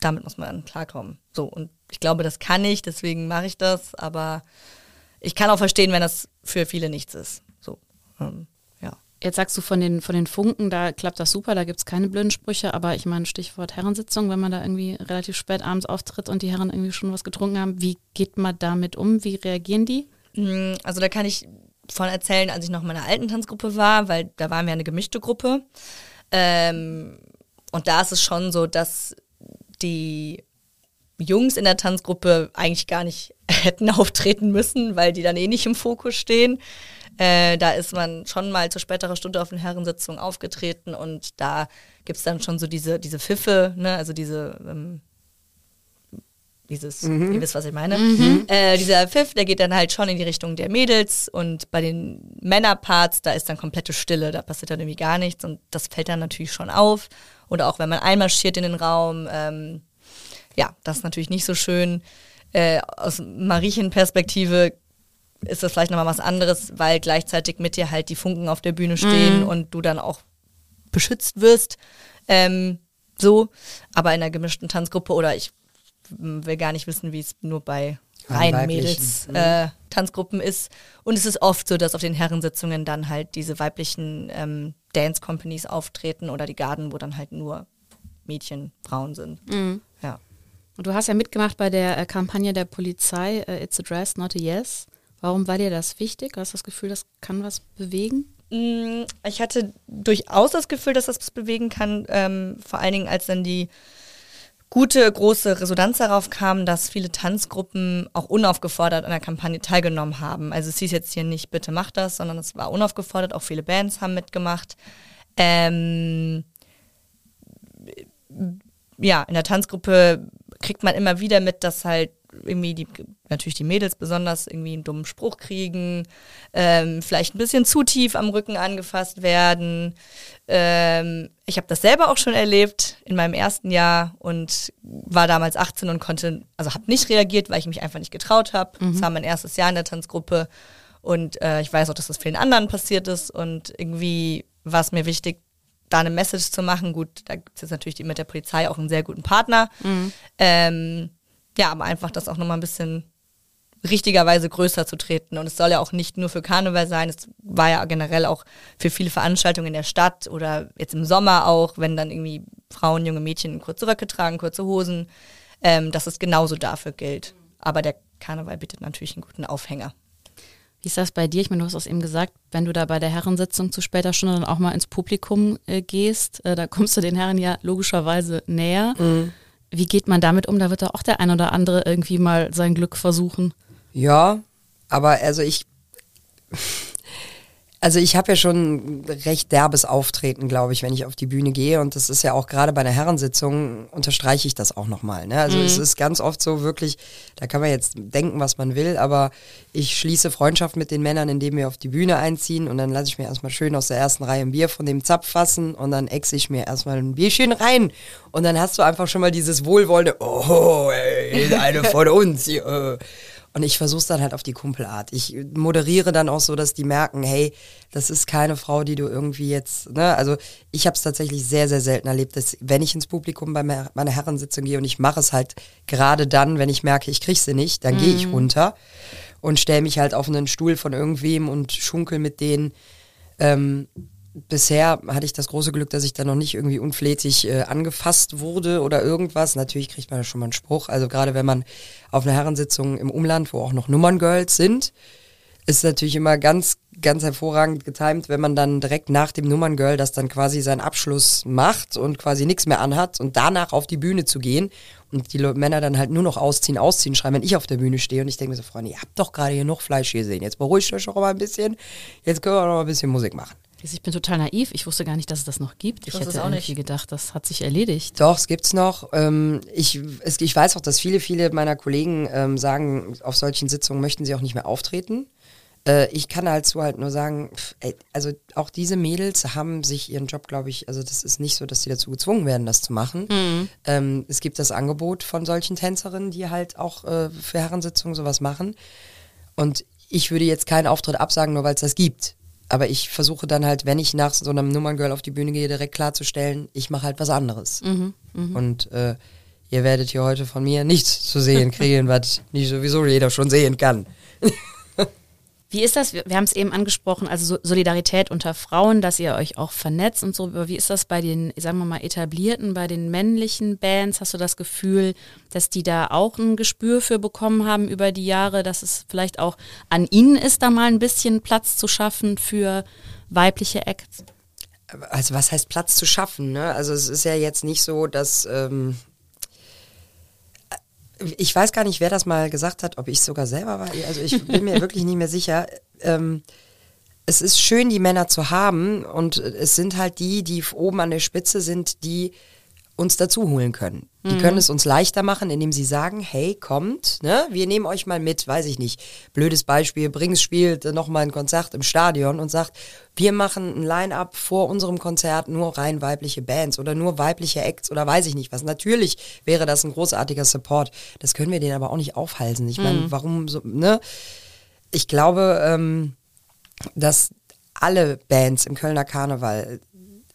damit muss man klarkommen. So und ich glaube, das kann ich, deswegen mache ich das, aber ich kann auch verstehen, wenn das für viele nichts ist. So, ähm. Jetzt sagst du von den, von den Funken, da klappt das super, da gibt es keine blöden Sprüche, aber ich meine, Stichwort Herrensitzung, wenn man da irgendwie relativ spät abends auftritt und die Herren irgendwie schon was getrunken haben, wie geht man damit um? Wie reagieren die? Mm, Also da kann ich von erzählen, als ich noch in meiner alten Tanzgruppe war, weil da waren wir eine gemischte Gruppe. Ähm, und da ist es schon so, dass die Jungs in der Tanzgruppe eigentlich gar nicht [laughs] hätten auftreten müssen, weil die dann eh nicht im Fokus stehen. Äh, da ist man schon mal zu späterer Stunde auf den Herrensitzungen aufgetreten und da gibt's dann schon so diese, diese Pfiffe, ne? also diese ähm, dieses, ihr wisst, was ich meine. Äh, dieser Pfiff, der geht dann halt schon in die Richtung der Mädels und bei den Männerparts, da ist dann komplette Stille, da passiert dann irgendwie gar nichts und das fällt dann natürlich schon auf. Oder auch wenn man einmarschiert in den Raum, ähm, ja, das ist natürlich nicht so schön. Äh, aus Mariechen-Perspektive ist das vielleicht nochmal was anderes, weil gleichzeitig mit dir halt die Funken auf der Bühne stehen und du dann auch beschützt wirst. Ähm, so, aber in einer gemischten Tanzgruppe oder ich will gar nicht wissen, wie es nur bei Rein Mädels äh, Tanzgruppen ist. Und es ist oft so, dass auf den Herrensitzungen dann halt diese weiblichen ähm, Dance Companies auftreten oder die Garden, wo dann halt nur Mädchen, Frauen sind. Ja. Und du hast ja mitgemacht bei der äh, Kampagne der Polizei äh, It's a Dress, not a Yes. Warum war dir das wichtig? Du hast das Gefühl, das kann was bewegen? Mm, Ich hatte durchaus das Gefühl, dass das was bewegen kann, ähm, vor allen Dingen als dann die gute, große Resonanz darauf kam, dass viele Tanzgruppen auch unaufgefordert an der Kampagne teilgenommen haben. Also es hieß jetzt hier nicht, bitte mach das, sondern es war unaufgefordert, auch viele Bands haben mitgemacht. Ähm, ja, in der Tanzgruppe kriegt man immer wieder mit, dass halt irgendwie die, natürlich die Mädels besonders irgendwie einen dummen Spruch kriegen, ähm, vielleicht ein bisschen zu tief am Rücken angefasst werden. Ähm, ich habe das selber auch schon erlebt in meinem ersten Jahr und war damals 18 und konnte, also habe nicht reagiert, weil ich mich einfach nicht getraut habe. Es war mein erstes Jahr in der Tanzgruppe Und äh, ich weiß auch, dass das vielen anderen passiert ist. Und irgendwie war es mir wichtig, da eine Message zu machen. Gut, da gibt es jetzt natürlich mit der Polizei auch einen sehr guten Partner. Ähm, ja, aber einfach das auch nochmal ein bisschen richtigerweise größer zu treten. Und es soll ja auch nicht nur für Karneval sein, es war ja generell auch für viele Veranstaltungen in der Stadt oder jetzt im Sommer auch, wenn dann irgendwie Frauen, junge Mädchen kurze Röcke tragen, kurze Hosen, ähm, dass es genauso dafür gilt. Aber der Karneval bietet natürlich einen guten Aufhänger. Wie ist das bei dir? Ich meine, du hast es eben gesagt, wenn du da bei der Herrensitzung zu später Stunde dann auch mal ins Publikum äh, gehst, äh, da kommst du den Herren ja logischerweise näher. Wie geht man damit um? Da wird da auch der ein oder andere irgendwie mal sein Glück versuchen. Ja, aber also ich, also ich habe ja schon recht derbes Auftreten, glaube ich, wenn ich auf die Bühne gehe. Und das ist ja auch gerade bei einer Herrensitzung, unterstreiche ich das auch nochmal. Ne? Also es ist ganz oft so wirklich, da kann man jetzt denken, was man will, aber ich schließe Freundschaft mit den Männern, indem wir auf die Bühne einziehen und dann lasse ich mir erstmal schön aus der ersten Reihe ein Bier von dem Zapf fassen und dann ex ich mir erstmal ein Bierchen rein. Und dann hast du einfach schon mal dieses wohlwollende, oh, ey, eine von uns. hier. [laughs] Und ich versuche es dann halt auf die Kumpelart. Ich moderiere dann auch so, dass die merken, hey, das ist keine Frau, die du irgendwie jetzt, ne, also ich habe es tatsächlich sehr, sehr selten erlebt, dass wenn ich ins Publikum bei me- meiner Herrensitzung gehe und ich mache es halt gerade dann, wenn ich merke, ich krieg sie nicht, dann gehe ich runter und stelle mich halt auf einen Stuhl von irgendwem und schunkel mit denen. Ähm, bisher hatte ich das große Glück, dass ich da noch nicht irgendwie unflätig äh, angefasst wurde oder irgendwas. Natürlich kriegt man da schon mal einen Spruch. Also gerade wenn man auf einer Herrensitzung im Umland, wo auch noch Nummerngirls sind, ist natürlich immer ganz, ganz hervorragend getimt, wenn man dann direkt nach dem Nummerngirl das dann quasi seinen Abschluss macht und quasi nichts mehr anhat und danach auf die Bühne zu gehen und die Männer dann halt nur noch ausziehen, ausziehen schreiben, wenn ich auf der Bühne stehe und ich denke mir so, Freunde, ihr habt doch gerade hier noch Fleisch gesehen. Jetzt beruhigt euch doch mal ein bisschen. Jetzt können wir noch mal ein bisschen Musik machen. Ich bin total naiv. Ich wusste gar nicht, dass es das noch gibt. Ich, wusste hätte es auch irgendwie nicht. gedacht, das hat sich erledigt. Doch, es gibt's noch. Ähm, ich, es, ich weiß auch, dass viele, viele meiner Kollegen ähm, sagen, auf solchen Sitzungen möchten sie auch nicht mehr auftreten. Äh, ich kann dazu halt nur sagen, also auch diese Mädels haben sich ihren Job, glaube ich, also das ist nicht so, dass sie dazu gezwungen werden, das zu machen. Ähm, es gibt das Angebot von solchen Tänzerinnen, die halt auch äh, für Herrensitzungen sowas machen. Und ich würde jetzt keinen Auftritt absagen, nur weil es das gibt. Aber ich versuche dann halt, wenn ich nach so einem Nummerngirl auf die Bühne gehe, direkt klarzustellen, ich mache halt was anderes. Und äh, ihr werdet hier heute von mir nichts zu sehen kriegen, [laughs] was nicht sowieso jeder schon sehen kann. Wie ist das? Wir, wir haben es eben angesprochen, also so Solidarität unter Frauen, dass ihr euch auch vernetzt und so. Aber wie ist das bei den, sagen wir mal, etablierten, bei den männlichen Bands? Hast du das Gefühl, dass die da auch ein Gespür für bekommen haben über die Jahre, dass es vielleicht auch an ihnen ist, da mal ein bisschen Platz zu schaffen für weibliche Acts? Also was heißt Platz zu schaffen? Ne? Also es ist ja jetzt nicht so, dass ähm, ich weiß gar nicht, wer das mal gesagt hat, ob ich sogar selber war. Also ich bin mir [laughs] wirklich nicht mehr sicher. Ähm, es ist schön, die Männer zu haben und es sind halt die, die oben an der Spitze sind, die uns dazu holen können. Die können es uns leichter machen, indem sie sagen, hey, kommt, ne, wir nehmen euch mal mit, weiß ich nicht. Blödes Beispiel, Brings spielt nochmal ein Konzert im Stadion und sagt, wir machen ein Line-Up vor unserem Konzert nur rein weibliche Bands oder nur weibliche Acts oder weiß ich nicht was. Natürlich wäre das ein großartiger Support. Das können wir denen aber auch nicht aufhalsen. Ich meine, warum so, ne? Ich glaube, ähm, dass alle Bands im Kölner Karneval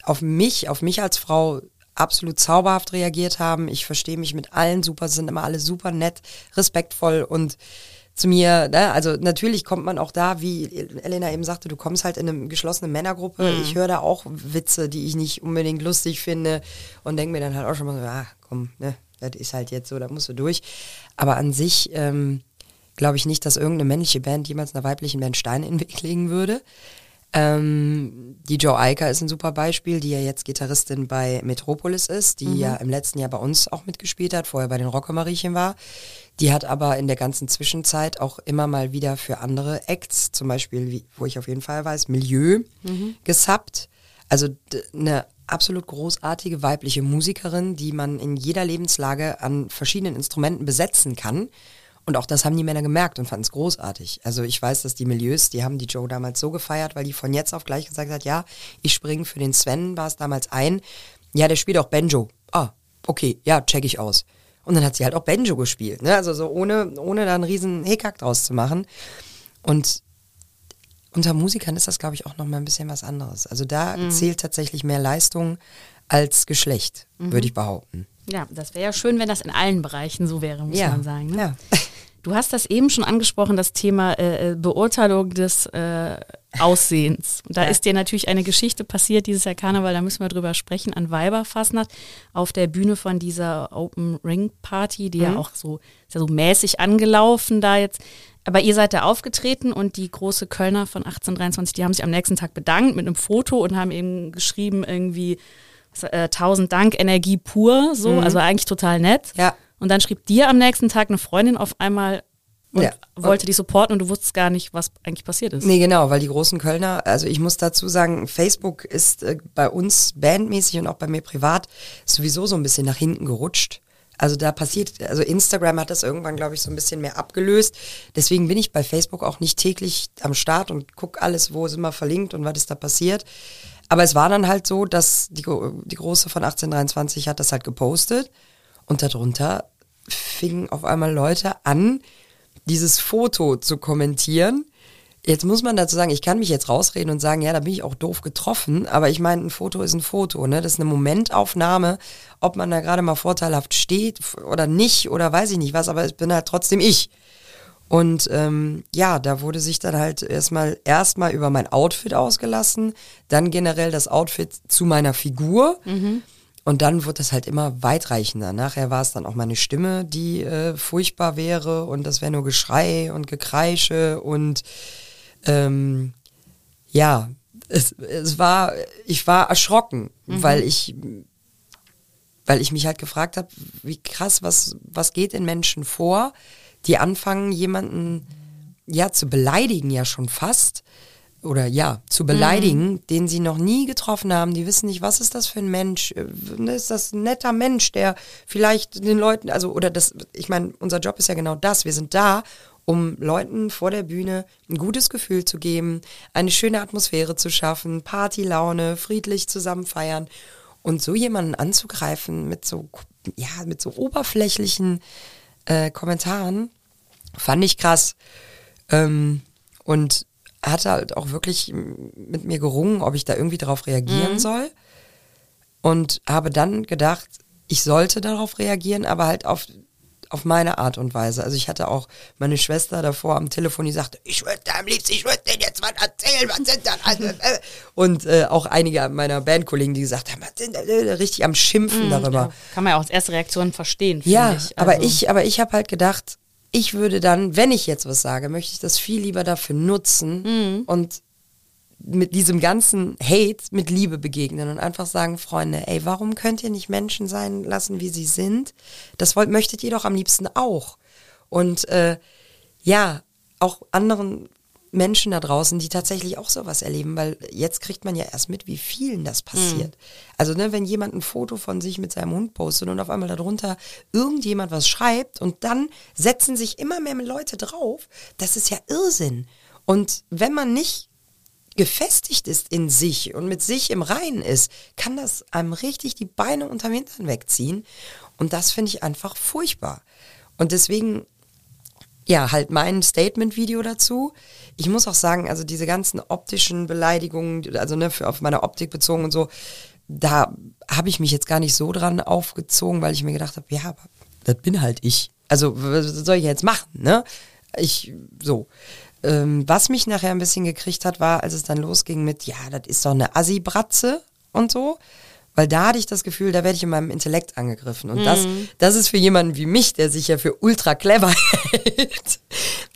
auf mich, auf mich als Frau absolut zauberhaft reagiert haben. Ich verstehe mich mit allen super, sind immer alle super nett, respektvoll und zu mir, ne, also natürlich kommt man auch da, wie Elena eben sagte, du kommst halt in eine geschlossene Männergruppe. Ich höre da auch Witze, die ich nicht unbedingt lustig finde und denke mir dann halt auch schon mal so, ah, komm, ne, das ist halt jetzt so, da musst du durch. Aber an sich ähm, glaube ich nicht, dass irgendeine männliche Band jemals einer weiblichen Band Steine in den Weg legen würde. Ähm, die Joe Eiker ist ein super Beispiel, die ja jetzt Gitarristin bei Metropolis ist, die ja im letzten Jahr bei uns auch mitgespielt hat, vorher bei den Rockemariechen war. Die hat aber in der ganzen Zwischenzeit auch immer mal wieder für andere Acts, zum Beispiel, wie, wo ich auf jeden Fall weiß, Milieu gesappt. Also eine absolut großartige weibliche Musikerin, die man in jeder Lebenslage an verschiedenen Instrumenten besetzen kann. Und auch das haben die Männer gemerkt und fanden es großartig. Also ich weiß, dass die Milieus, die haben die Joe damals so gefeiert, weil die von jetzt auf gleich gesagt hat, ja, ich springe für den Sven, war es damals ein. Ja, der spielt auch Banjo. Ah, okay, ja, check ich aus. Und dann hat sie halt auch Banjo gespielt, ne? Also so ohne, ohne da einen riesen Hickhack draus zu machen. Und unter Musikern ist das, glaube ich, auch noch mal ein bisschen was anderes. Also da zählt tatsächlich mehr Leistung als Geschlecht, würde ich behaupten. Ja, das wäre ja schön, wenn das in allen Bereichen so wäre, muss man sagen. Ne? Ja. Du hast das eben schon angesprochen, das Thema äh, Beurteilung des äh, Aussehens. Da ist dir natürlich eine Geschichte passiert, dieses Jahr Karneval, da müssen wir drüber sprechen, an Weiberfastnacht auf der Bühne von dieser Open Ring Party, die ja auch so, ist ja so mäßig angelaufen da jetzt. Aber ihr seid da aufgetreten und die große Kölner von 1823, die haben sich am nächsten Tag bedankt mit einem Foto und haben eben geschrieben irgendwie äh, tausend Dank, Energie pur, so, also eigentlich total nett. Ja. Und dann schrieb dir am nächsten Tag eine Freundin auf einmal und Ja. wollte dich supporten und du wusstest gar nicht, was eigentlich passiert ist. Nee, genau, weil die großen Kölner, also ich muss dazu sagen, Facebook ist äh, bei uns bandmäßig und auch bei mir privat sowieso so ein bisschen nach hinten gerutscht. Also da passiert, also Instagram hat das irgendwann, glaube ich, so ein bisschen mehr abgelöst. Deswegen bin ich bei Facebook auch nicht täglich am Start und guck alles, wo sind wir verlinkt und was ist da passiert. Aber es war dann halt so, dass die, die Große von 1823 hat das halt gepostet und darunter fingen auf einmal Leute an, dieses Foto zu kommentieren. Jetzt muss man dazu sagen, ich kann mich jetzt rausreden und sagen, ja, da bin ich auch doof getroffen, aber ich meine, ein Foto ist ein Foto, ne? Das ist eine Momentaufnahme, ob man da gerade mal vorteilhaft steht oder nicht oder weiß ich nicht was, aber ich bin halt trotzdem ich. Und ähm, ja, da wurde sich dann halt erstmal erstmal über mein Outfit ausgelassen, dann generell das Outfit zu meiner Figur. Und dann wurde das halt immer weitreichender. Nachher war es dann auch meine Stimme, die äh, furchtbar wäre und das wäre nur Geschrei und Gekreische und ähm, ja, es, es war, ich war erschrocken, weil ich weil ich mich halt gefragt habe, wie krass, was, was geht in Menschen vor, die anfangen, jemanden ja zu beleidigen, ja schon fast. Oder ja, zu beleidigen, den sie noch nie getroffen haben. Die wissen nicht, was ist das für ein Mensch? Äh, Ist das ein netter Mensch, der vielleicht den Leuten, also, oder das, ich meine, unser Job ist ja genau das. Wir sind da, um Leuten vor der Bühne ein gutes Gefühl zu geben, eine schöne Atmosphäre zu schaffen, Partylaune, friedlich zusammen feiern. Und so jemanden anzugreifen mit so, ja, mit so oberflächlichen äh, Kommentaren, fand ich krass. Ähm, und hatte halt auch wirklich mit mir gerungen, ob ich da irgendwie darauf reagieren soll. Und habe dann gedacht, ich sollte darauf reagieren, aber halt auf, auf meine Art und Weise. Also ich hatte auch meine Schwester davor am Telefon, die sagte, ich würde am liebsten, ich würde denen jetzt was erzählen, was sind das? alles, [laughs] äh? Und äh, auch einige meiner Bandkollegen, die gesagt haben, was sind das? äh, richtig am Schimpfen darüber. Ja, kann man ja auch als erste Reaktion verstehen, finde Ja, ich. aber Also, ich, aber ich habe halt gedacht, ich würde dann, wenn ich jetzt was sage, möchte ich das viel lieber dafür nutzen Mhm. und mit diesem ganzen Hate mit Liebe begegnen und einfach sagen, Freunde, ey, warum könnt ihr nicht Menschen sein lassen, wie sie sind? Das wollt, möchtet ihr doch am liebsten auch. Und äh, ja, auch anderen Menschen da draußen, die tatsächlich auch sowas erleben, weil jetzt kriegt man ja erst mit, wie vielen das passiert. Also, ne, wenn jemand ein Foto von sich mit seinem Hund postet und auf einmal darunter irgendjemand was schreibt und dann setzen sich immer mehr Leute drauf, das ist ja Irrsinn. Und wenn man nicht gefestigt ist in sich und mit sich im Reinen ist, kann das einem richtig die Beine unterm Hintern wegziehen. Und das finde ich einfach furchtbar. Und deswegen ja, halt mein Statement-Video dazu. Ich muss auch sagen, also diese ganzen optischen Beleidigungen, also ne, für, auf meine Optik bezogen und so, da habe ich mich jetzt gar nicht so dran aufgezogen, weil ich mir gedacht habe, ja, aber das bin halt ich. Also was soll ich jetzt machen, ne? Ich, so. Ähm, was mich nachher ein bisschen gekriegt hat, war, als es dann losging mit, ja, das ist doch eine Assi-Bratze und so. Weil da hatte ich das Gefühl, da werde ich in meinem Intellekt angegriffen. Und das, das ist für jemanden wie mich, der sich ja für ultra clever [laughs] hält,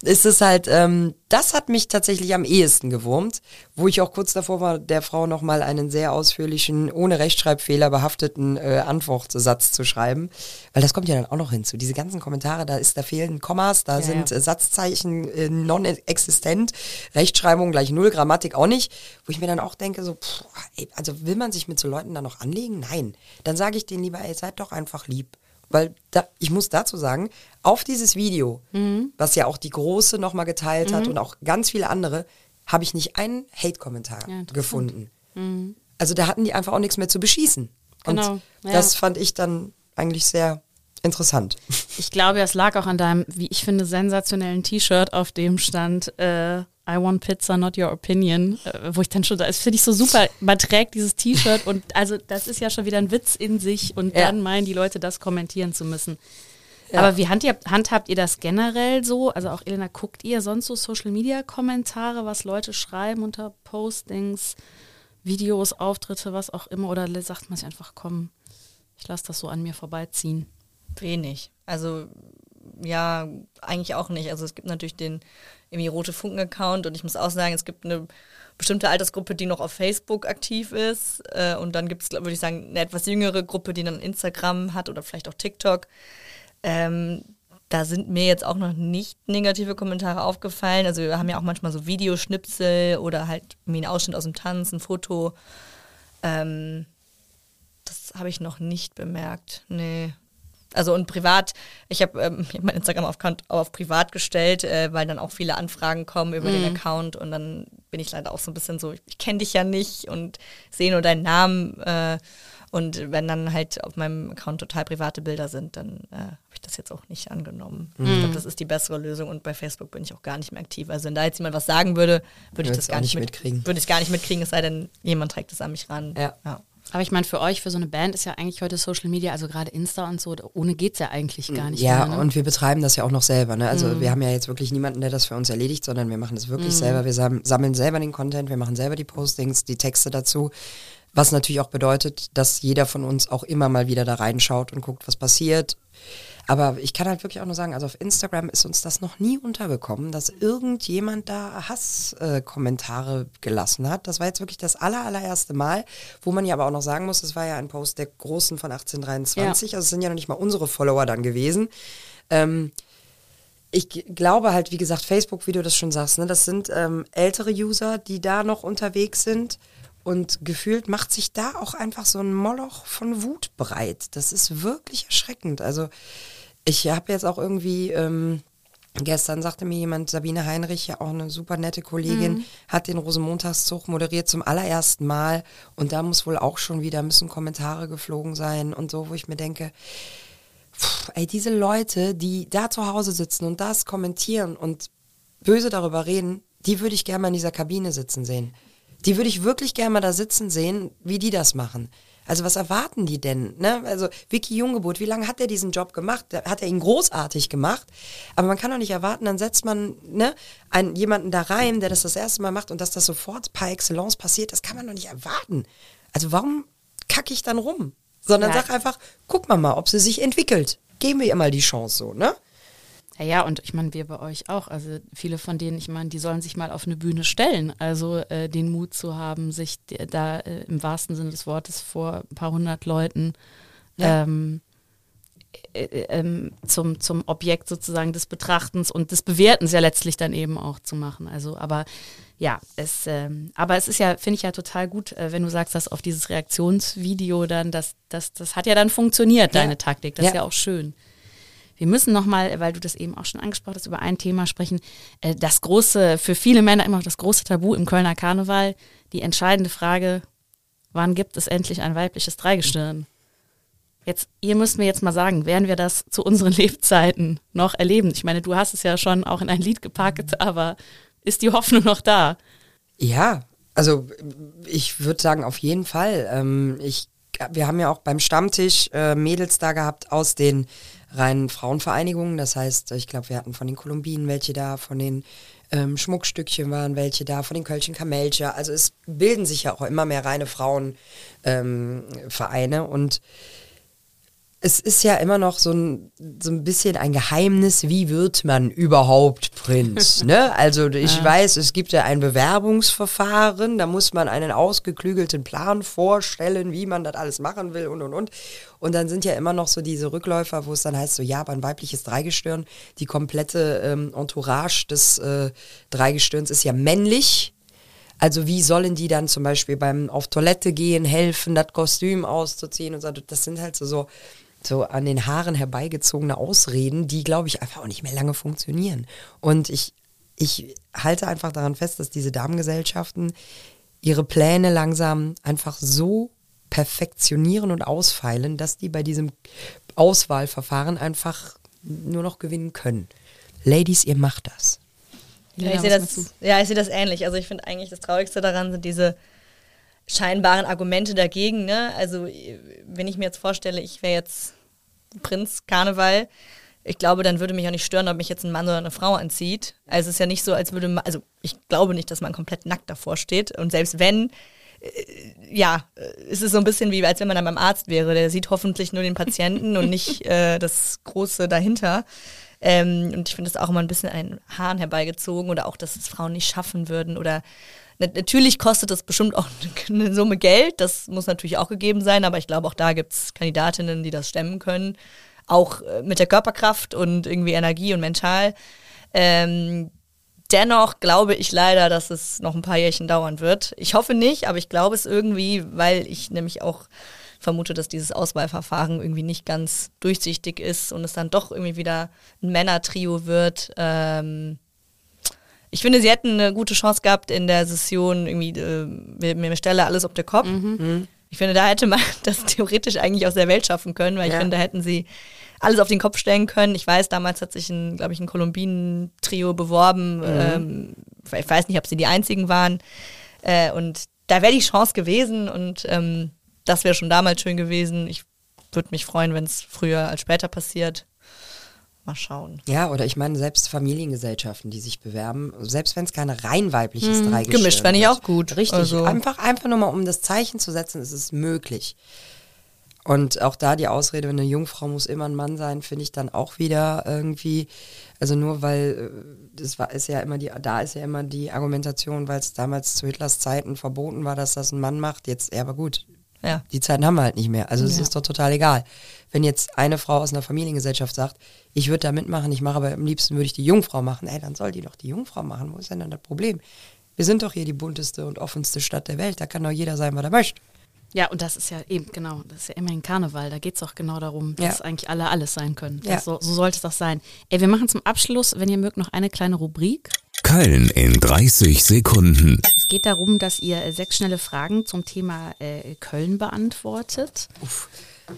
ist es halt, ähm, das hat mich tatsächlich am ehesten gewurmt, wo ich auch kurz davor war, der Frau nochmal einen sehr ausführlichen, ohne Rechtschreibfehler behafteten äh, Antwortsatz zu schreiben. Weil das kommt ja dann auch noch hinzu. Diese ganzen Kommentare, da ist, da fehlen Kommas, da Ja, sind ja. äh, Satzzeichen äh, non-existent, Rechtschreibung gleich null, Grammatik auch nicht, wo ich mir dann auch denke, so, pff, ey, also will man sich mit so Leuten dann noch anlegen? Nein. Dann sage ich denen lieber, ey, seid doch einfach lieb. Weil da, ich muss dazu sagen, auf dieses Video, Mhm. was ja auch die Große nochmal geteilt hat und auch ganz viele andere, habe ich nicht einen Hate-Kommentar Ja, gefunden. Also da hatten die einfach auch nichts mehr zu beschießen. Und Genau, ja. das fand ich dann eigentlich sehr interessant. Ich glaube, es lag auch an deinem, wie ich finde, sensationellen T-Shirt, auf dem stand, äh, I want pizza, not your opinion, äh, wo ich dann schon, das finde ich so super, man trägt dieses T-Shirt und also das ist ja schon wieder ein Witz in sich und Ja. dann meinen die Leute, das kommentieren zu müssen. Ja. Aber wie handhabt, handhabt ihr das generell so? Also auch Elena, guckt ihr sonst so Social-Media-Kommentare, was Leute schreiben unter Postings, Videos, Auftritte, was auch immer? Oder sagt man sich einfach, komm, ich lasse das so an mir vorbeiziehen? Wenig. Also ja, eigentlich auch nicht. Also es gibt natürlich den irgendwie Rote Funken-Account und ich muss auch sagen, es gibt eine bestimmte Altersgruppe, die noch auf Facebook aktiv ist. Äh, und dann gibt es, würde ich sagen, eine etwas jüngere Gruppe, die dann Instagram hat oder vielleicht auch TikTok. Ähm, da sind mir jetzt auch noch nicht negative Kommentare aufgefallen. Also wir haben ja auch manchmal so Videoschnipsel oder halt irgendwie einen Ausschnitt aus dem Tanz, ein Foto. Ähm, das habe ich noch nicht bemerkt. Nee. Also und privat, ich habe ähm, ich hab mein Instagram-Account auf privat gestellt, äh, weil dann auch viele Anfragen kommen über den Account und dann bin ich leider auch so ein bisschen so, ich, ich kenne dich ja nicht und sehe nur deinen Namen äh, und wenn dann halt auf meinem Account total private Bilder sind, dann äh, habe ich das jetzt auch nicht angenommen. Ich glaube, das ist die bessere Lösung und bei Facebook bin ich auch gar nicht mehr aktiv. Also wenn da jetzt jemand was sagen würde, würde ich das gar nicht nicht mit, mitkriegen. Würde ich gar nicht mitkriegen, es sei denn, jemand trägt es an mich ran. Ja. ja. Aber ich meine, für euch, für so eine Band ist ja eigentlich heute Social Media, also gerade Insta und so, ohne geht's ja eigentlich gar nicht Ja, mehr. Ne? und wir betreiben das ja auch noch selber. Ne? Also wir haben ja jetzt wirklich niemanden, der das für uns erledigt, sondern wir machen das wirklich selber. Wir sam sammeln selber den Content, wir machen selber die Postings, die Texte dazu. Was natürlich auch bedeutet, dass jeder von uns auch immer mal wieder da reinschaut und guckt, was passiert. Aber ich kann halt wirklich auch nur sagen, also auf Instagram ist uns das noch nie untergekommen, dass irgendjemand da Hasskommentare äh, gelassen hat. Das war jetzt wirklich das aller, allererste Mal, wo man ja aber auch noch sagen muss, es war ja ein Post der Großen von 1823, also es sind ja noch nicht mal unsere Follower dann gewesen. Ähm, ich glaube halt, wie gesagt, Facebook, wie du das schon sagst, ne, das sind ähm, ältere User, die da noch unterwegs sind. Und gefühlt macht sich da auch einfach so ein Moloch von Wut breit. Das ist wirklich erschreckend. Also ich habe jetzt auch irgendwie, ähm, gestern sagte mir jemand, Sabine Heinrich, ja auch eine super nette Kollegin, hat den Rosenmontagszug moderiert zum allerersten Mal. Und da muss wohl auch schon wieder, müssen Kommentare geflogen sein und so, wo ich mir denke, Puh, ey, diese Leute, die da zu Hause sitzen und das kommentieren und böse darüber reden, die würde ich gerne mal in dieser Kabine sitzen sehen. Die würde ich wirklich gerne mal da sitzen sehen, wie die das machen. Also was erwarten die denn? Ne? Also Vicky Junggeburt, wie lange hat er diesen Job gemacht? Hat er ihn großartig gemacht? Aber man kann doch nicht erwarten, dann setzt man ne, einen, jemanden da rein, der das das erste Mal macht und dass das sofort par excellence passiert, das kann man doch nicht erwarten. Also warum kacke ich dann rum? Sondern Ja. sag einfach, guck mal mal, ob sie sich entwickelt. Geben wir ihr mal die Chance so, ne? Ja, ja, und ich meine, wir bei euch auch. Also viele von denen, ich meine, die sollen sich mal auf eine Bühne stellen. Also äh, den Mut zu haben, sich da äh, im wahrsten Sinne des Wortes vor ein paar hundert Leuten Ja. ähm, äh, äh, ähm, zum, zum Objekt sozusagen des Betrachtens und des Bewertens ja letztlich dann eben auch zu machen. Also, aber ja, es, ähm, aber es ist ja, finde ich ja total gut, äh, wenn du sagst, dass auf dieses Reaktionsvideo dann, das, das, das hat ja dann funktioniert, Ja. deine Taktik. Das ist Ja. ja auch schön. Wir müssen nochmal, weil du das eben auch schon angesprochen hast, über ein Thema sprechen. Äh, Das große, für viele Männer immer noch das große Tabu im Kölner Karneval. Die entscheidende Frage, wann gibt es endlich ein weibliches Dreigestirn? Jetzt, ihr müsst mir jetzt mal sagen, werden wir das zu unseren [laughs] Lebzeiten noch erleben? Ich meine, du hast es ja schon auch in ein Lied gepackt, aber ist die Hoffnung noch da? Ja, also ich würde sagen, auf jeden Fall. Ähm, ich, wir haben ja auch beim Stammtisch äh, Mädels da gehabt aus den reinen Frauenvereinigungen. Das heißt, ich glaube, wir hatten von den Kolumbinen welche da, von den ähm, Schmuckstückchen waren welche da, von den Kölchen Kamelcha. Also es bilden sich ja auch immer mehr reine Frauenvereine ähm, und es ist ja immer noch so ein, so ein bisschen ein Geheimnis, wie wird man überhaupt Prinz? [laughs] ne? Also ich weiß, es gibt ja ein Bewerbungsverfahren, da muss man einen ausgeklügelten Plan vorstellen, wie man das alles machen will und und und. Und dann sind ja immer noch so diese Rückläufer, wo es dann heißt, so ja, aber ein weibliches Dreigestirn, die komplette ähm, Entourage des äh, Dreigestirns ist ja männlich. Also wie sollen die dann zum Beispiel beim auf Toilette gehen, helfen, das Kostüm auszuziehen und so. Das sind halt so, so, so an den Haaren herbeigezogene Ausreden, die, glaube ich, einfach auch nicht mehr lange funktionieren. Und ich, ich halte einfach daran fest, dass diese Damengesellschaften ihre Pläne langsam einfach so perfektionieren und ausfeilen, dass die bei diesem Auswahlverfahren einfach nur noch gewinnen können. Ladies, ihr macht das. Ja, ich sehe das, ja, ich sehe das ähnlich. Also ich finde eigentlich das Traurigste daran sind diese scheinbaren Argumente dagegen. Ne? Also wenn ich mir jetzt vorstelle, ich wäre jetzt Prinz Karneval, ich glaube, dann würde mich auch nicht stören, ob mich jetzt ein Mann oder eine Frau anzieht. Also es ist ja nicht so, als würde man, also ich glaube nicht, dass man komplett nackt davor steht. Und selbst wenn, äh, ja, äh, ist es so ein bisschen wie, als wenn man dann beim Arzt wäre. Der sieht hoffentlich nur den Patienten und nicht [laughs] äh, das Große dahinter. Ähm, und ich finde das auch immer ein bisschen ein Hahn herbeigezogen oder auch, dass es Frauen nicht schaffen würden oder Natürlich kostet das bestimmt auch [laughs] eine Summe Geld, das muss natürlich auch gegeben sein, aber ich glaube, auch da gibt es Kandidatinnen, die das stemmen können. Auch äh, mit der Körperkraft und irgendwie Energie und mental. Ähm, dennoch glaube ich leider, dass es noch ein paar Jährchen dauern wird. Ich hoffe nicht, aber ich glaube es irgendwie, weil ich nämlich auch vermute, dass dieses Auswahlverfahren irgendwie nicht ganz durchsichtig ist und es dann doch irgendwie wieder ein Männertrio wird. Ähm, ich finde, sie hätten eine gute Chance gehabt in der Session, irgendwie, äh, mir, mir stelle alles auf der Kopf. Ich finde, da hätte man [laughs] das theoretisch eigentlich aus der Welt schaffen können, weil ich Ja. finde, da hätten sie alles auf den Kopf stellen können. Ich weiß, damals hat sich ein, glaube ich, ein Kolumbinen-Trio beworben. Ähm, ich weiß nicht, ob sie die einzigen waren. Äh, und da wäre die Chance gewesen und ähm, das wäre schon damals schön gewesen. Ich würde mich freuen, wenn es früher als später passiert. Mal schauen. Ja, oder ich meine, selbst Familiengesellschaften, die sich bewerben, selbst wenn es keine rein weibliches Dreigestirn Mhm. gemischt fände ich auch gut. Richtig. Also- Einfach, einfach nur mal, um das Zeichen zu setzen, ist es möglich. Und auch da die Ausrede, eine Jungfrau muss immer ein Mann sein, finde ich dann auch wieder irgendwie, also nur weil, äh, das war, ist ja immer die, da ist ja immer die Argumentation, weil es damals zu Hitlers Zeiten verboten war, dass das ein Mann macht. Jetzt, ja, aber gut, Ja. die Zeiten haben wir halt nicht mehr. Also es ist doch total egal. Wenn jetzt eine Frau aus einer Familiengesellschaft sagt, ich würde da mitmachen, ich mache aber am liebsten würde ich die Jungfrau machen, ey, dann soll die doch die Jungfrau machen. Wo ist denn dann das Problem? Wir sind doch hier die bunteste und offenste Stadt der Welt. Da kann doch jeder sein, was er möchte. Ja, und das ist ja eben, genau, das ist ja immerhin Karneval. Da geht es auch genau darum, Ja. dass eigentlich alle alles sein können. Ja. so, so sollte es doch sein. Ey, wir machen zum Abschluss, wenn ihr mögt, noch eine kleine Rubrik. Köln in 30 Sekunden. Es geht darum, dass ihr äh, sechs schnelle Fragen zum Thema äh, Köln beantwortet.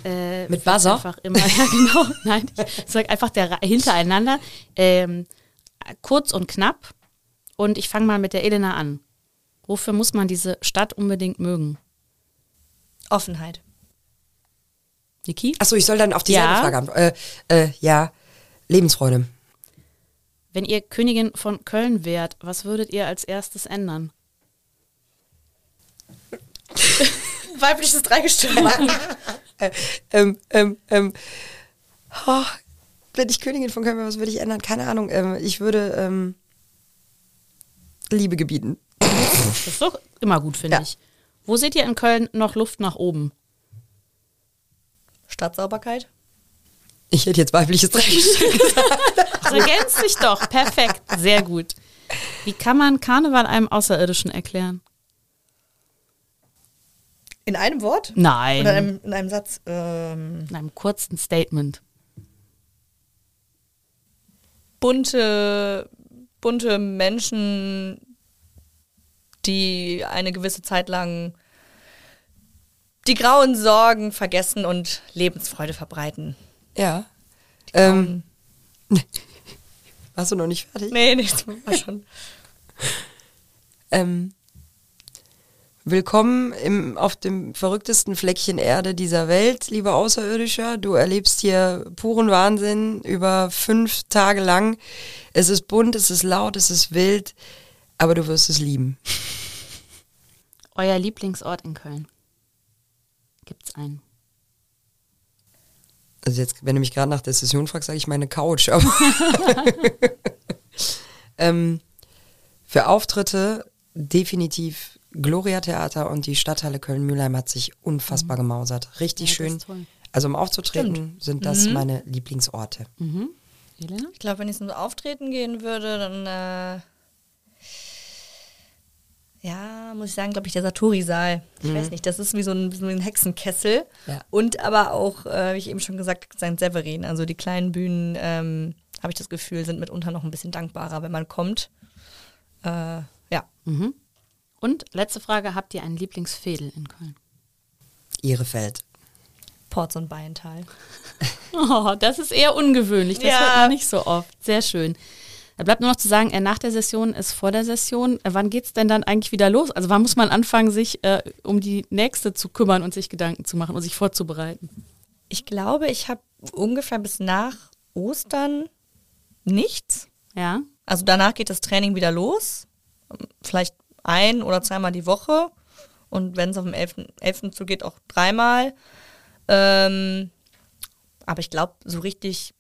Äh, Mit Buzzer? Einfach immer, [laughs] ja genau, nein, ich sag einfach der hintereinander. Ähm, kurz und knapp. Und ich fange mal mit der Elena an. Wofür muss man diese Stadt unbedingt mögen? Offenheit. Niki? Achso, ich soll dann auf dieselbe Ja. Frage antworten. Äh, äh, ja, Lebensfreude. Wenn ihr Königin von Köln wärt, was würdet ihr als erstes ändern? Weibliches Dreigestirn machen. Äh, ähm, ähm, ähm, oh, wenn ich Königin von Köln wäre, was würde ich ändern? Keine Ahnung. Ähm, ich würde ähm, Liebe gebieten. Das ist doch immer gut, finde Ja. ich. Wo seht ihr in Köln noch Luft nach oben? Stadtsauberkeit. Ich hätte jetzt weibliches Dreigestirn. [laughs] Das ergänzt sich doch. Perfekt. Sehr gut. Wie kann man Karneval einem Außerirdischen erklären? In einem Wort? Nein. Oder in einem, in einem Satz? Ähm, In einem kurzen Statement. bunte, bunte Menschen, die eine gewisse Zeit lang die grauen Sorgen vergessen und Lebensfreude verbreiten. ja. Ähm, [laughs] warst du noch nicht fertig? Nee, nee, das war schon. [laughs] Ähm, willkommen im, auf dem verrücktesten Fleckchen Erde dieser Welt, lieber Außerirdischer. Du erlebst hier puren Wahnsinn über fünf Tage lang. Es ist bunt, es ist laut, es ist wild, aber du wirst es lieben. [laughs] Euer Lieblingsort in Köln? Gibt's einen? Also jetzt, wenn du mich gerade nach der Session fragst, sage ich meine Couch. Aber [laughs] [laughs] ähm, für Auftritte definitiv Gloria Theater und die Stadthalle Köln-Mülheim hat sich unfassbar gemausert. Richtig Ja, schön. Also um aufzutreten sind das meine Lieblingsorte. Mhm. Elena? Ich glaube, wenn ich zum Auftreten gehen würde, dann äh, ja, muss ich sagen, glaube ich, der Satori-Saal. Ich weiß nicht, das ist wie so ein, wie so ein Hexenkessel. Ja. Und aber auch, äh, wie ich eben schon gesagt, St. Severin. Also die kleinen Bühnen, ähm, habe ich das Gefühl, sind mitunter noch ein bisschen dankbarer, wenn man kommt. Äh, ja. Mhm. Und letzte Frage, habt ihr einen Lieblingsfädel in Köln? Ihrefeld. Porz und Beintal. [laughs] Oh, das ist eher ungewöhnlich. Das Ja. hört man nicht so oft. Sehr schön. Da bleibt nur noch zu sagen, äh, nach der Session ist vor der Session. Äh, wann geht's denn dann eigentlich wieder los? Also wann muss man anfangen, sich äh, um die nächste zu kümmern und sich Gedanken zu machen und sich vorzubereiten? Ich glaube, ich habe ungefähr bis nach Ostern nichts. Ja. Also danach geht das Training wieder los. Vielleicht ein oder zweimal die Woche. Und wenn es auf dem 11. 11. zugeht, auch dreimal. Ähm, aber ich glaube, so richtig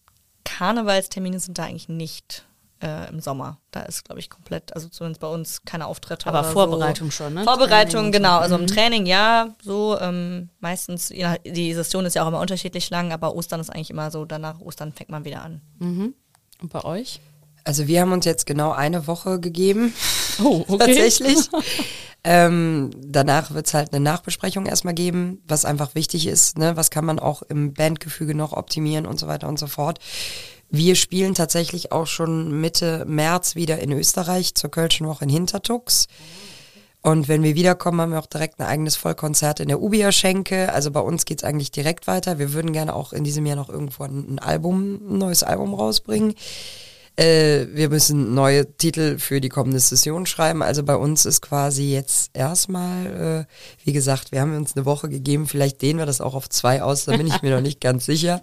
Karnevalstermine sind da eigentlich nicht äh, im Sommer. Da ist, glaube ich, komplett, also zumindest bei uns keine Auftritte. Aber Vorbereitung so. schon, ne? Vorbereitung, Training genau. so. Also im Mhm. Training ja, so ähm, meistens, ja, die Session ist ja auch immer unterschiedlich lang, aber Ostern ist eigentlich immer so, danach Ostern fängt man wieder an. Mhm. Und bei euch? Also wir haben uns jetzt genau eine Woche gegeben. [laughs] Oh, okay. Tatsächlich. [laughs] ähm, danach wird es halt eine Nachbesprechung erstmal geben, was einfach wichtig ist. Ne? Was kann man auch im Bandgefüge noch optimieren und so weiter und so fort. Wir spielen tatsächlich auch schon Mitte März wieder in Österreich zur Kölschen Woche in Hintertux. Und wenn wir wiederkommen, haben wir auch direkt ein eigenes Vollkonzert in der Ubia-Schenke. Also bei uns geht's eigentlich direkt weiter. Wir würden gerne auch in diesem Jahr noch irgendwo ein, ein Album, ein neues Album rausbringen. Äh, wir müssen neue Titel für die kommende Session schreiben. Also bei uns ist quasi jetzt erstmal, äh, wie gesagt, wir haben uns eine Woche gegeben. Vielleicht dehnen wir das auch auf zwei aus, da bin ich mir noch nicht ganz sicher.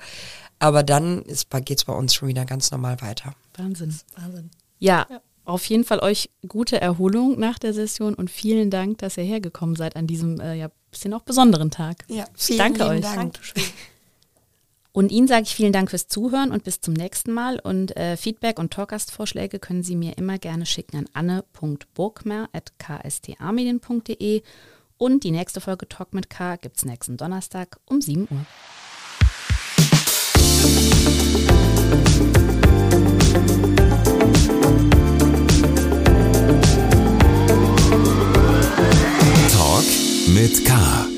Aber dann ist, geht's bei uns schon wieder ganz normal weiter. Wahnsinn. Wahnsinn. Ja, auf jeden Fall euch gute Erholung nach der Session und vielen Dank, dass ihr hergekommen seid an diesem äh, ja bisschen auch besonderen Tag. Ja, Danke euch. Und Ihnen sage ich vielen Dank fürs Zuhören und bis zum nächsten Mal. Und äh, Feedback und Talkgastvorschläge können Sie mir immer gerne schicken an anne.burgmer.kstamedien.de. Und die nächste Folge Talk mit K gibt es nächsten Donnerstag um 7 Uhr. Talk mit K.